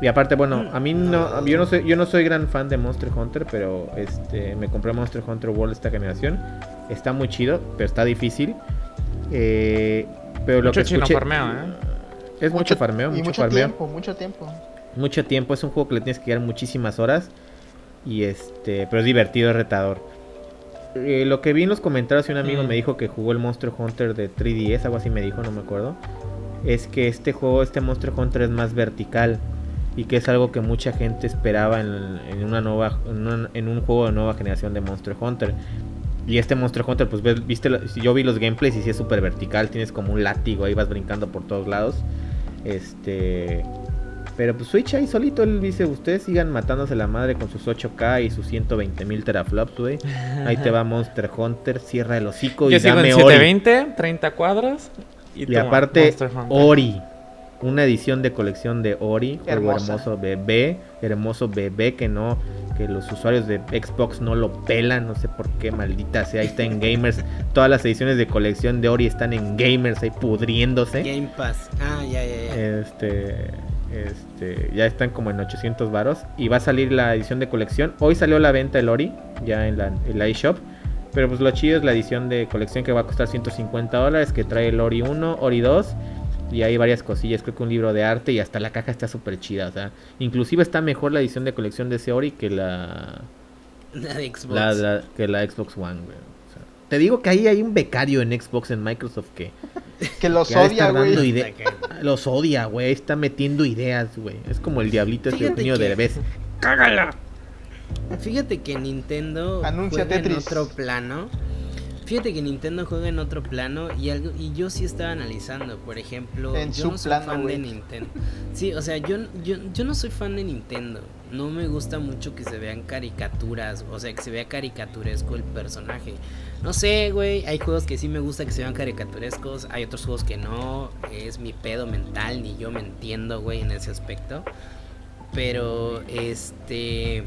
Y aparte, bueno, a mí no, yo no soy, yo no soy gran fan de Monster Hunter, pero este, me compré Monster Hunter World esta generación. Está muy chido, pero está difícil. Eh, pero lo que escuché, farmeo, ¿eh? Es mucho, farmeo, mucho, mucho farmeo. tiempo, mucho tiempo. Mucho tiempo, es un juego que le tienes que dar muchísimas horas. Y este, pero es divertido, es retador. Eh, lo que vi en los comentarios, y un amigo mm. me dijo que jugó el Monster Hunter de 3DS, algo así me dijo, no me acuerdo. Es que este juego, este Monster Hunter es más vertical y que es algo que mucha gente esperaba en, una nueva, en, un juego de nueva generación de Monster Hunter. Y este Monster Hunter, pues viste, yo vi los gameplays y sí es súper vertical, tienes como un látigo, ahí vas brincando por todos lados. Este, pero pues Switch ahí solito, él dice, ustedes sigan matándose la madre con sus 8K y sus 120 mil teraflops, güey. Ahí te va Monster Hunter, cierra el hocico y dame en 720, 30 cuadros. Y, aparte, Ori. Una edición de colección de Ori, hermoso bebé, hermoso bebé que no, que los usuarios de Xbox no lo pelan, no sé por qué, maldita sea, ahí está en Gamers. Todas las ediciones de colección de Ori están en Gamers ahí pudriéndose. Game Pass, ah, ya, ya, ya. Este, este, ya están como en 800 varos. Y va a salir la edición de colección. Hoy salió la venta el Ori, ya en la, en eShop. Pero pues lo chido es la edición de colección que va a costar 150 dólares. Que trae el Ori 1, Ori 2. Y hay varias cosillas, creo que un libro de arte. Y hasta la caja está súper chida. O sea, inclusive está mejor la edición de colección de ese Ori que la... La de Xbox. que la Xbox One, te digo que ahí hay un becario en Xbox, en Microsoft que que los odia, güey. Los odia, güey. Está metiendo ideas, güey. Es como el diablito ese niño de vez. ¡Cágala! Fíjate que Nintendo Anuncia juega en otro plano. Fíjate que Nintendo juega en otro plano y algo y yo sí estaba analizando, por ejemplo, en yo su no soy fan de Nintendo. Sí, o sea, yo, yo, yo no soy fan de Nintendo. No me gusta mucho que se vean caricaturas, o sea, que se vea caricaturesco el personaje. No sé, güey. Hay juegos que sí me gusta que se vean caricaturescos. Hay otros juegos que no. Es mi pedo mental. Ni yo me entiendo, güey, en ese aspecto. Pero, este.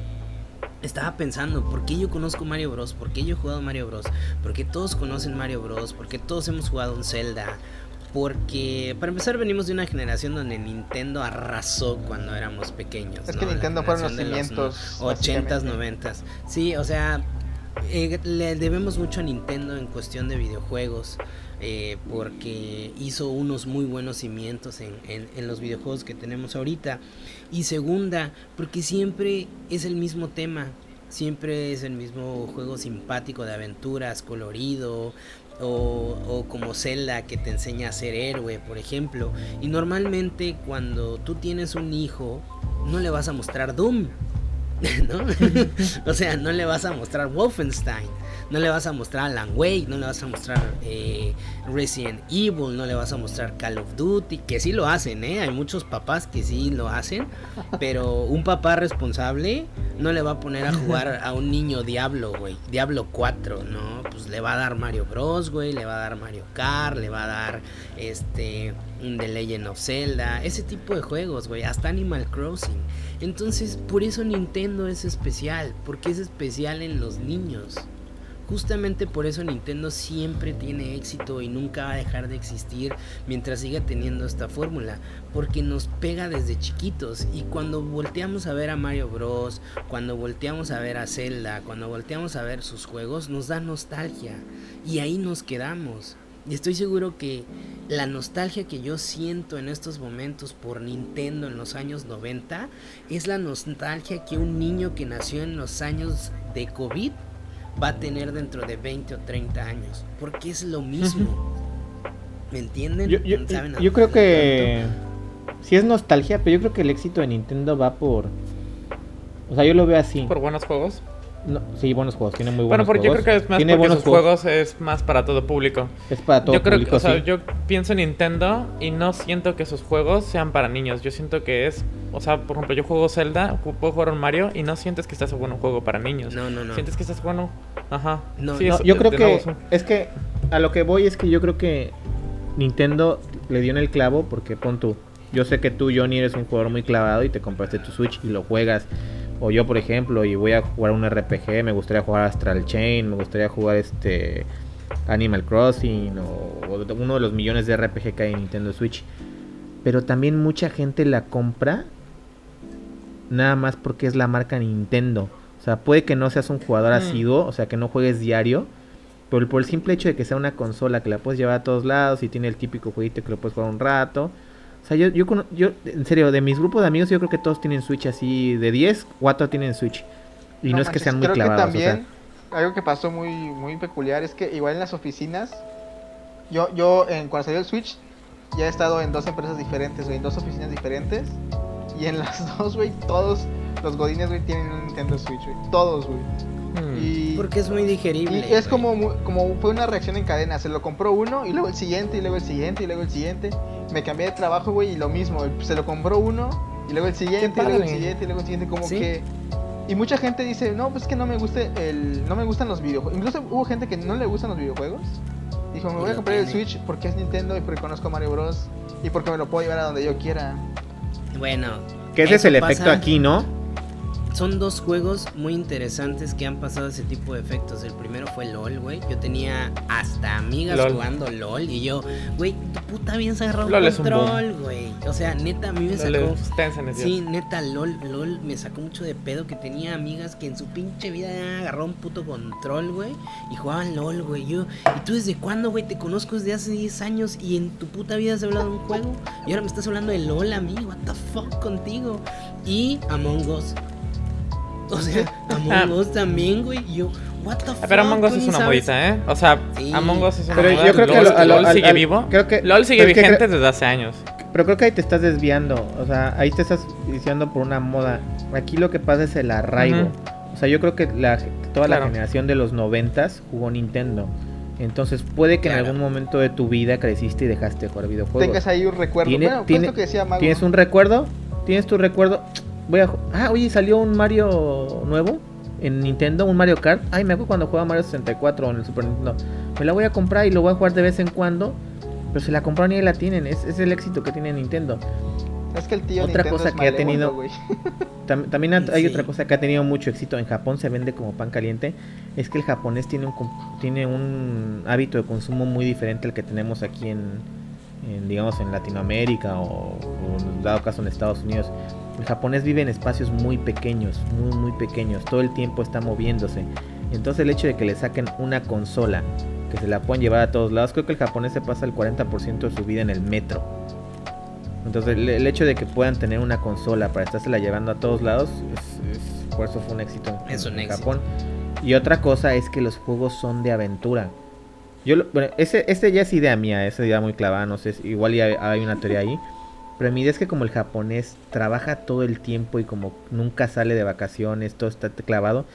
Estaba pensando, ¿por qué yo conozco Mario Bros? ¿Por qué yo he jugado Mario Bros? ¿Por qué todos conocen Mario Bros? ¿Por qué todos hemos jugado un Zelda? Porque, para empezar, venimos de una generación donde Nintendo arrasó cuando éramos pequeños. Es que Nintendo fueron los cimientos. 80s, 90s. Sí, o sea, eh, le debemos mucho a Nintendo en cuestión de videojuegos. Eh, porque hizo unos muy buenos cimientos en, los videojuegos que tenemos ahorita. Y segunda, porque siempre es el mismo tema. Siempre es el mismo juego simpático de aventuras, colorido, o, o, como Zelda que te enseña a ser héroe, por ejemplo. Y normalmente cuando tú tienes un hijo, no le vas a mostrar Doom, ¿no? o sea, no le vas a mostrar Wolfenstein no le vas a mostrar Alan Wake, no le vas a mostrar eh, Resident Evil, no le vas a mostrar Call of Duty, que sí lo hacen, ¿eh? Hay muchos papás que sí lo hacen, pero un papá responsable no le va a poner a jugar a un niño Diablo, güey, Diablo 4, ¿no? Pues le va a dar Mario Bros, güey, le va a dar Mario Kart, le va a dar este The Legend of Zelda, ese tipo de juegos, güey, hasta Animal Crossing. Entonces, por eso Nintendo es especial, porque es especial en los niños. Justamente por eso Nintendo siempre tiene éxito y nunca va a dejar de existir mientras siga teniendo esta fórmula, porque nos pega desde chiquitos y cuando volteamos a ver a Mario Bros, cuando volteamos a ver a Zelda, cuando volteamos a ver sus juegos, nos da nostalgia y ahí nos quedamos. Y estoy seguro que la nostalgia que yo siento en estos momentos por Nintendo en los años 90 es la nostalgia que un niño que nació en los años de COVID va a tener dentro de 20 o 30 años. Porque es lo mismo. ¿Me entienden? Yo, creo que sí es nostalgia, pero yo creo que el éxito de Nintendo va por... O sea, yo lo veo así. ¿Por buenos juegos? No, sí, buenos juegos, tiene muy buenos juegos. Bueno, porque yo creo que es más ¿Tiene porque sus juegos? es más para todo público. Es para todo yo creo público, o sea, yo pienso en Nintendo y no siento que sus juegos sean para niños. Yo siento que es, o sea, por ejemplo, yo juego Zelda, puedo jugar un Mario y no sientes que estás jugando un juego para niños. No, no, no. Sientes que estás jugando, ajá. No, yo creo que es que a lo que voy es que yo creo que Nintendo le dio en el clavo porque pon tú, yo sé que tú Johnny eres un jugador muy clavado y te compraste tu Switch y lo juegas o yo, por ejemplo, y voy a jugar un RPG, me gustaría jugar Astral Chain, me gustaría jugar este Animal Crossing o, uno de los millones de RPG que hay en Nintendo Switch. Pero también mucha gente la compra nada más porque es la marca Nintendo. O sea, puede que no seas un jugador mm. asiduo, o sea, que no juegues diario, pero por el simple hecho de que sea una consola que la puedes llevar a todos lados y tiene el típico jueguito que lo puedes jugar un rato o sea, yo, yo, yo, en serio, de mis grupos de amigos, yo creo que todos tienen Switch así. De 10, 4 tienen Switch. Y no, es que sean muy creo clavados. Que también, algo que pasó muy, muy peculiar es que igual en las oficinas, yo, yo en, cuando salió el Switch, ya he estado en dos empresas diferentes, güey, en dos oficinas diferentes. Y en las dos, güey, todos los godines, güey, tienen un Nintendo Switch, güey. Todos, güey. Hmm. Porque es muy digerible. Y es como, como fue una reacción en cadena. Se lo compró uno y luego el siguiente y luego el siguiente y luego el siguiente. Me cambié de trabajo, güey, y lo mismo. Se lo compró uno y luego el siguiente y luego el siguiente y luego el siguiente. Como que... Y mucha gente dice, no, pues que no me guste el, no me gustan los videojuegos. Incluso hubo gente que no le gustan los videojuegos. Dijo, me voy a comprar el Switch porque es Nintendo y porque conozco a Mario Bros. Y porque me lo puedo llevar a donde yo quiera. Bueno. Que ese es el efecto aquí, ¿no? Son dos juegos muy interesantes que han pasado ese tipo de efectos. El primero fue LOL, güey. Yo tenía hasta amigas jugando LOL y yo, güey, tu puta bien se agarró un control, güey. O sea, neta, a mí me sacó. Sí, neta, LOL, LOL me sacó mucho de pedo que tenía amigas que en su pinche vida agarró un puto control, güey. Y jugaban LOL, güey. Yo, ¿y tú desde cuándo, güey? Te conozco desde hace 10 años y en tu puta vida has hablado de un juego. Y ahora me estás hablando de LOL a mí, what the fuck contigo. Y Among Us. O sea, Among Us también, güey. Yo, what the fuck. Pero Among Us es una modita, ¿eh? O sea, Among Us es una Pero yo creo que LOL, sigue vivo. Creo que, LOL sigue vigente desde hace años. Pero creo que ahí te estás desviando. O sea, ahí te estás diciendo por una moda. Aquí lo que pasa es el arraigo. O sea, yo creo que la, toda la generación de los noventas jugó Nintendo. Entonces puede que en algún momento de tu vida creciste y dejaste de jugar videojuegos. Tengas ahí un recuerdo. bueno, tiene, que decía ¿Tienes un recuerdo? ¿Tienes tu recuerdo? Voy a. Ah, oye, salió un Mario nuevo en Nintendo, un Mario Kart. Ay, me acuerdo cuando jugaba Mario 64 en el Super Nintendo. Me la voy a comprar y lo voy a jugar de vez en cuando. Pero se la compraron y la tienen. Es, es el éxito que tiene Nintendo. Es que el tío otra cosa que ha tenido también hay otra cosa que ha tenido mucho éxito en Japón se vende como pan caliente es que el japonés tiene un tiene un hábito de consumo muy diferente al que tenemos aquí en, digamos en Latinoamérica o, o dado caso en Estados Unidos el japonés vive en espacios muy pequeños, muy muy pequeños, todo el tiempo está moviéndose. Entonces el hecho de que le saquen una consola que se la puedan llevar a todos lados, creo que el japonés se pasa el 40% de su vida en el metro. Entonces el, hecho de que puedan tener una consola para estársela llevando a todos lados, es, por eso fue un éxito en, Japón. Y otra cosa es que los juegos son de aventura. Yo, bueno, ese, ese ya es idea mía, esa idea muy clavada, no sé, igual ya hay una teoría ahí. Pero mi idea es que como el japonés trabaja todo el tiempo y como nunca sale de vacaciones, todo está clavado,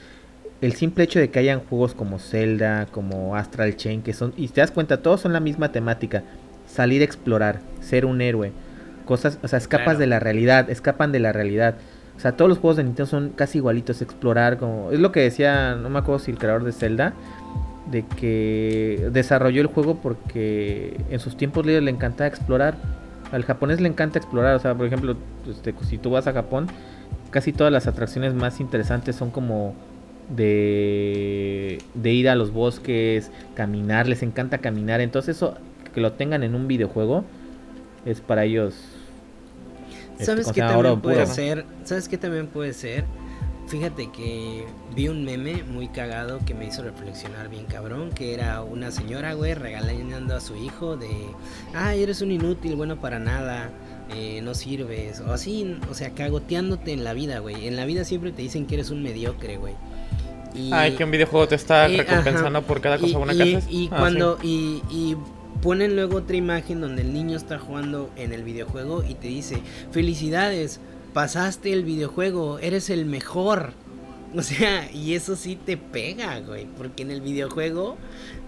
el simple hecho de que hayan juegos como Zelda, como Astral Chain, que son, y te das cuenta, todos son la misma temática, salir a explorar, ser un héroe, cosas, o sea, escapas de la realidad, escapan de la realidad. O sea, todos los juegos de Nintendo son casi igualitos, explorar, como, es lo que decía, no me acuerdo si el creador de Zelda, de que desarrolló el juego porque en sus tiempos libres le encantaba explorar al japonés le encanta explorar, o sea, por ejemplo, este, si tú vas a Japón, casi todas las atracciones más interesantes son como de, de ir a los bosques, caminar, les encanta caminar, entonces eso que lo tengan en un videojuego es para ellos. ¿Sabes este, qué también puede ser? ¿Sabes qué también puede ser? Fíjate que vi un meme muy cagado que me hizo reflexionar bien cabrón, que era una señora, güey, regalando a su hijo de, ay, eres un inútil, bueno para nada, eh, no sirves, o así, o sea, cagoteándote en la vida, güey. En la vida siempre te dicen que eres un mediocre, güey. ay, que un videojuego te está eh, recompensando por cada cosa buena que haces. Y, ah, cuando, y, y ponen luego otra imagen donde el niño está jugando en el videojuego y te dice, felicidades pasaste el videojuego, eres el mejor. O sea, y eso sí te pega, güey. Porque en el videojuego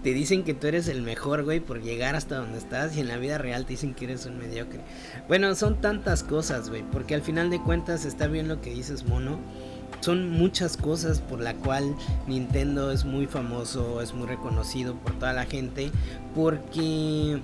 te dicen que tú eres el mejor, güey, por llegar hasta donde estás. Y en la vida real te dicen que eres un mediocre. Bueno, son tantas cosas, güey. Porque al final de cuentas está bien lo que dices, mono. Son muchas cosas por la cual Nintendo es muy famoso, es muy reconocido por toda la gente. Porque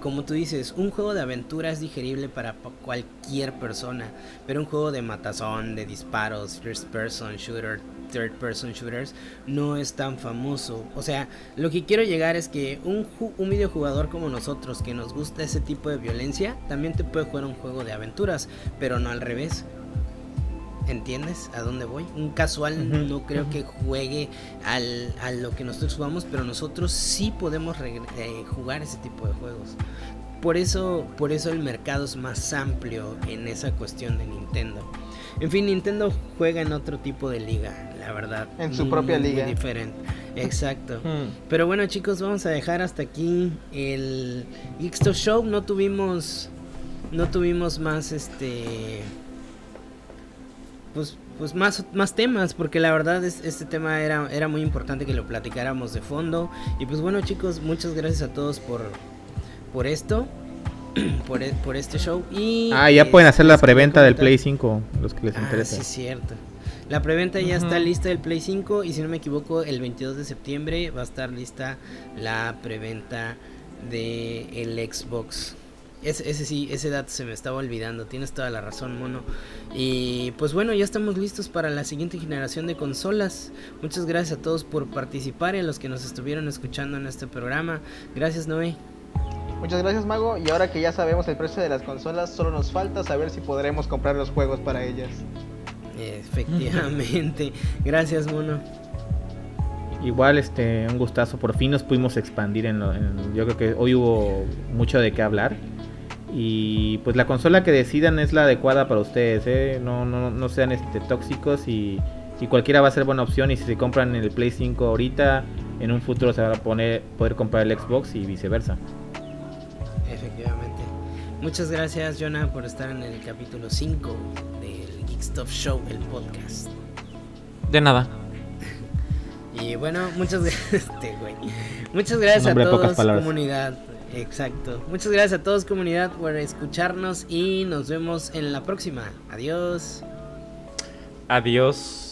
como tú dices, un juego de aventura es digerible para cualquier persona, pero un juego de matazón, de disparos, first person shooter, third person shooters, no es tan famoso. O sea, lo que quiero llegar es que un, un videojugador como nosotros, que nos gusta ese tipo de violencia, también te puede jugar un juego de aventuras, pero no al revés. ¿Entiendes a dónde voy? Un casual no creo que juegue al, a lo que nosotros jugamos, pero nosotros sí podemos eh, jugar ese tipo de juegos. Por eso, por eso el mercado es más amplio en esa cuestión de Nintendo. En fin, Nintendo juega en otro tipo de liga, la verdad. En su propia liga. Muy diferente. Exacto. Hmm. Pero bueno, chicos, vamos a dejar hasta aquí el Xto Show. No tuvimos no tuvimos más este pues, pues más, más temas, porque la verdad es, este tema era, era muy importante que lo platicáramos de fondo. Y pues bueno chicos, muchas gracias a todos por, por esto. Por, e, por este show. Y ah ya pueden hacer la preventa del Play 5 los que les ah, interesa sí es cierto. La preventa ya está lista del Play 5 y si no me equivoco el 22 de septiembre va a estar lista la preventa de el Xbox ese, ese sí, ese dato se me estaba olvidando. Tienes toda la razón, mono. Y pues bueno, ya estamos listos para la siguiente generación de consolas. Muchas gracias a todos por participar y a los que nos estuvieron escuchando en este programa. Gracias, Noé. Muchas gracias, Mago. Y ahora que ya sabemos el precio de las consolas, solo nos falta saber si podremos comprar los juegos para ellas. Efectivamente. gracias, mono. Igual, este, un gustazo. Por fin nos pudimos expandir en, en, Yo creo que hoy hubo mucho de qué hablar. Y pues la consola que decidan es la adecuada para ustedes, ¿eh? no, no, no sean este, tóxicos y, cualquiera va a ser buena opción. Y si se compran el Play 5 ahorita, en un futuro se va a poner, poder comprar el Xbox y viceversa. Efectivamente. Muchas gracias, Jonah, por estar en el capítulo 5 del Geek Stuff Show, el podcast. De nada. y bueno, muchas gracias, este, Muchas gracias a todos, comunidad. Exacto. Muchas gracias a todos comunidad por escucharnos y nos vemos en la próxima. Adiós. Adiós.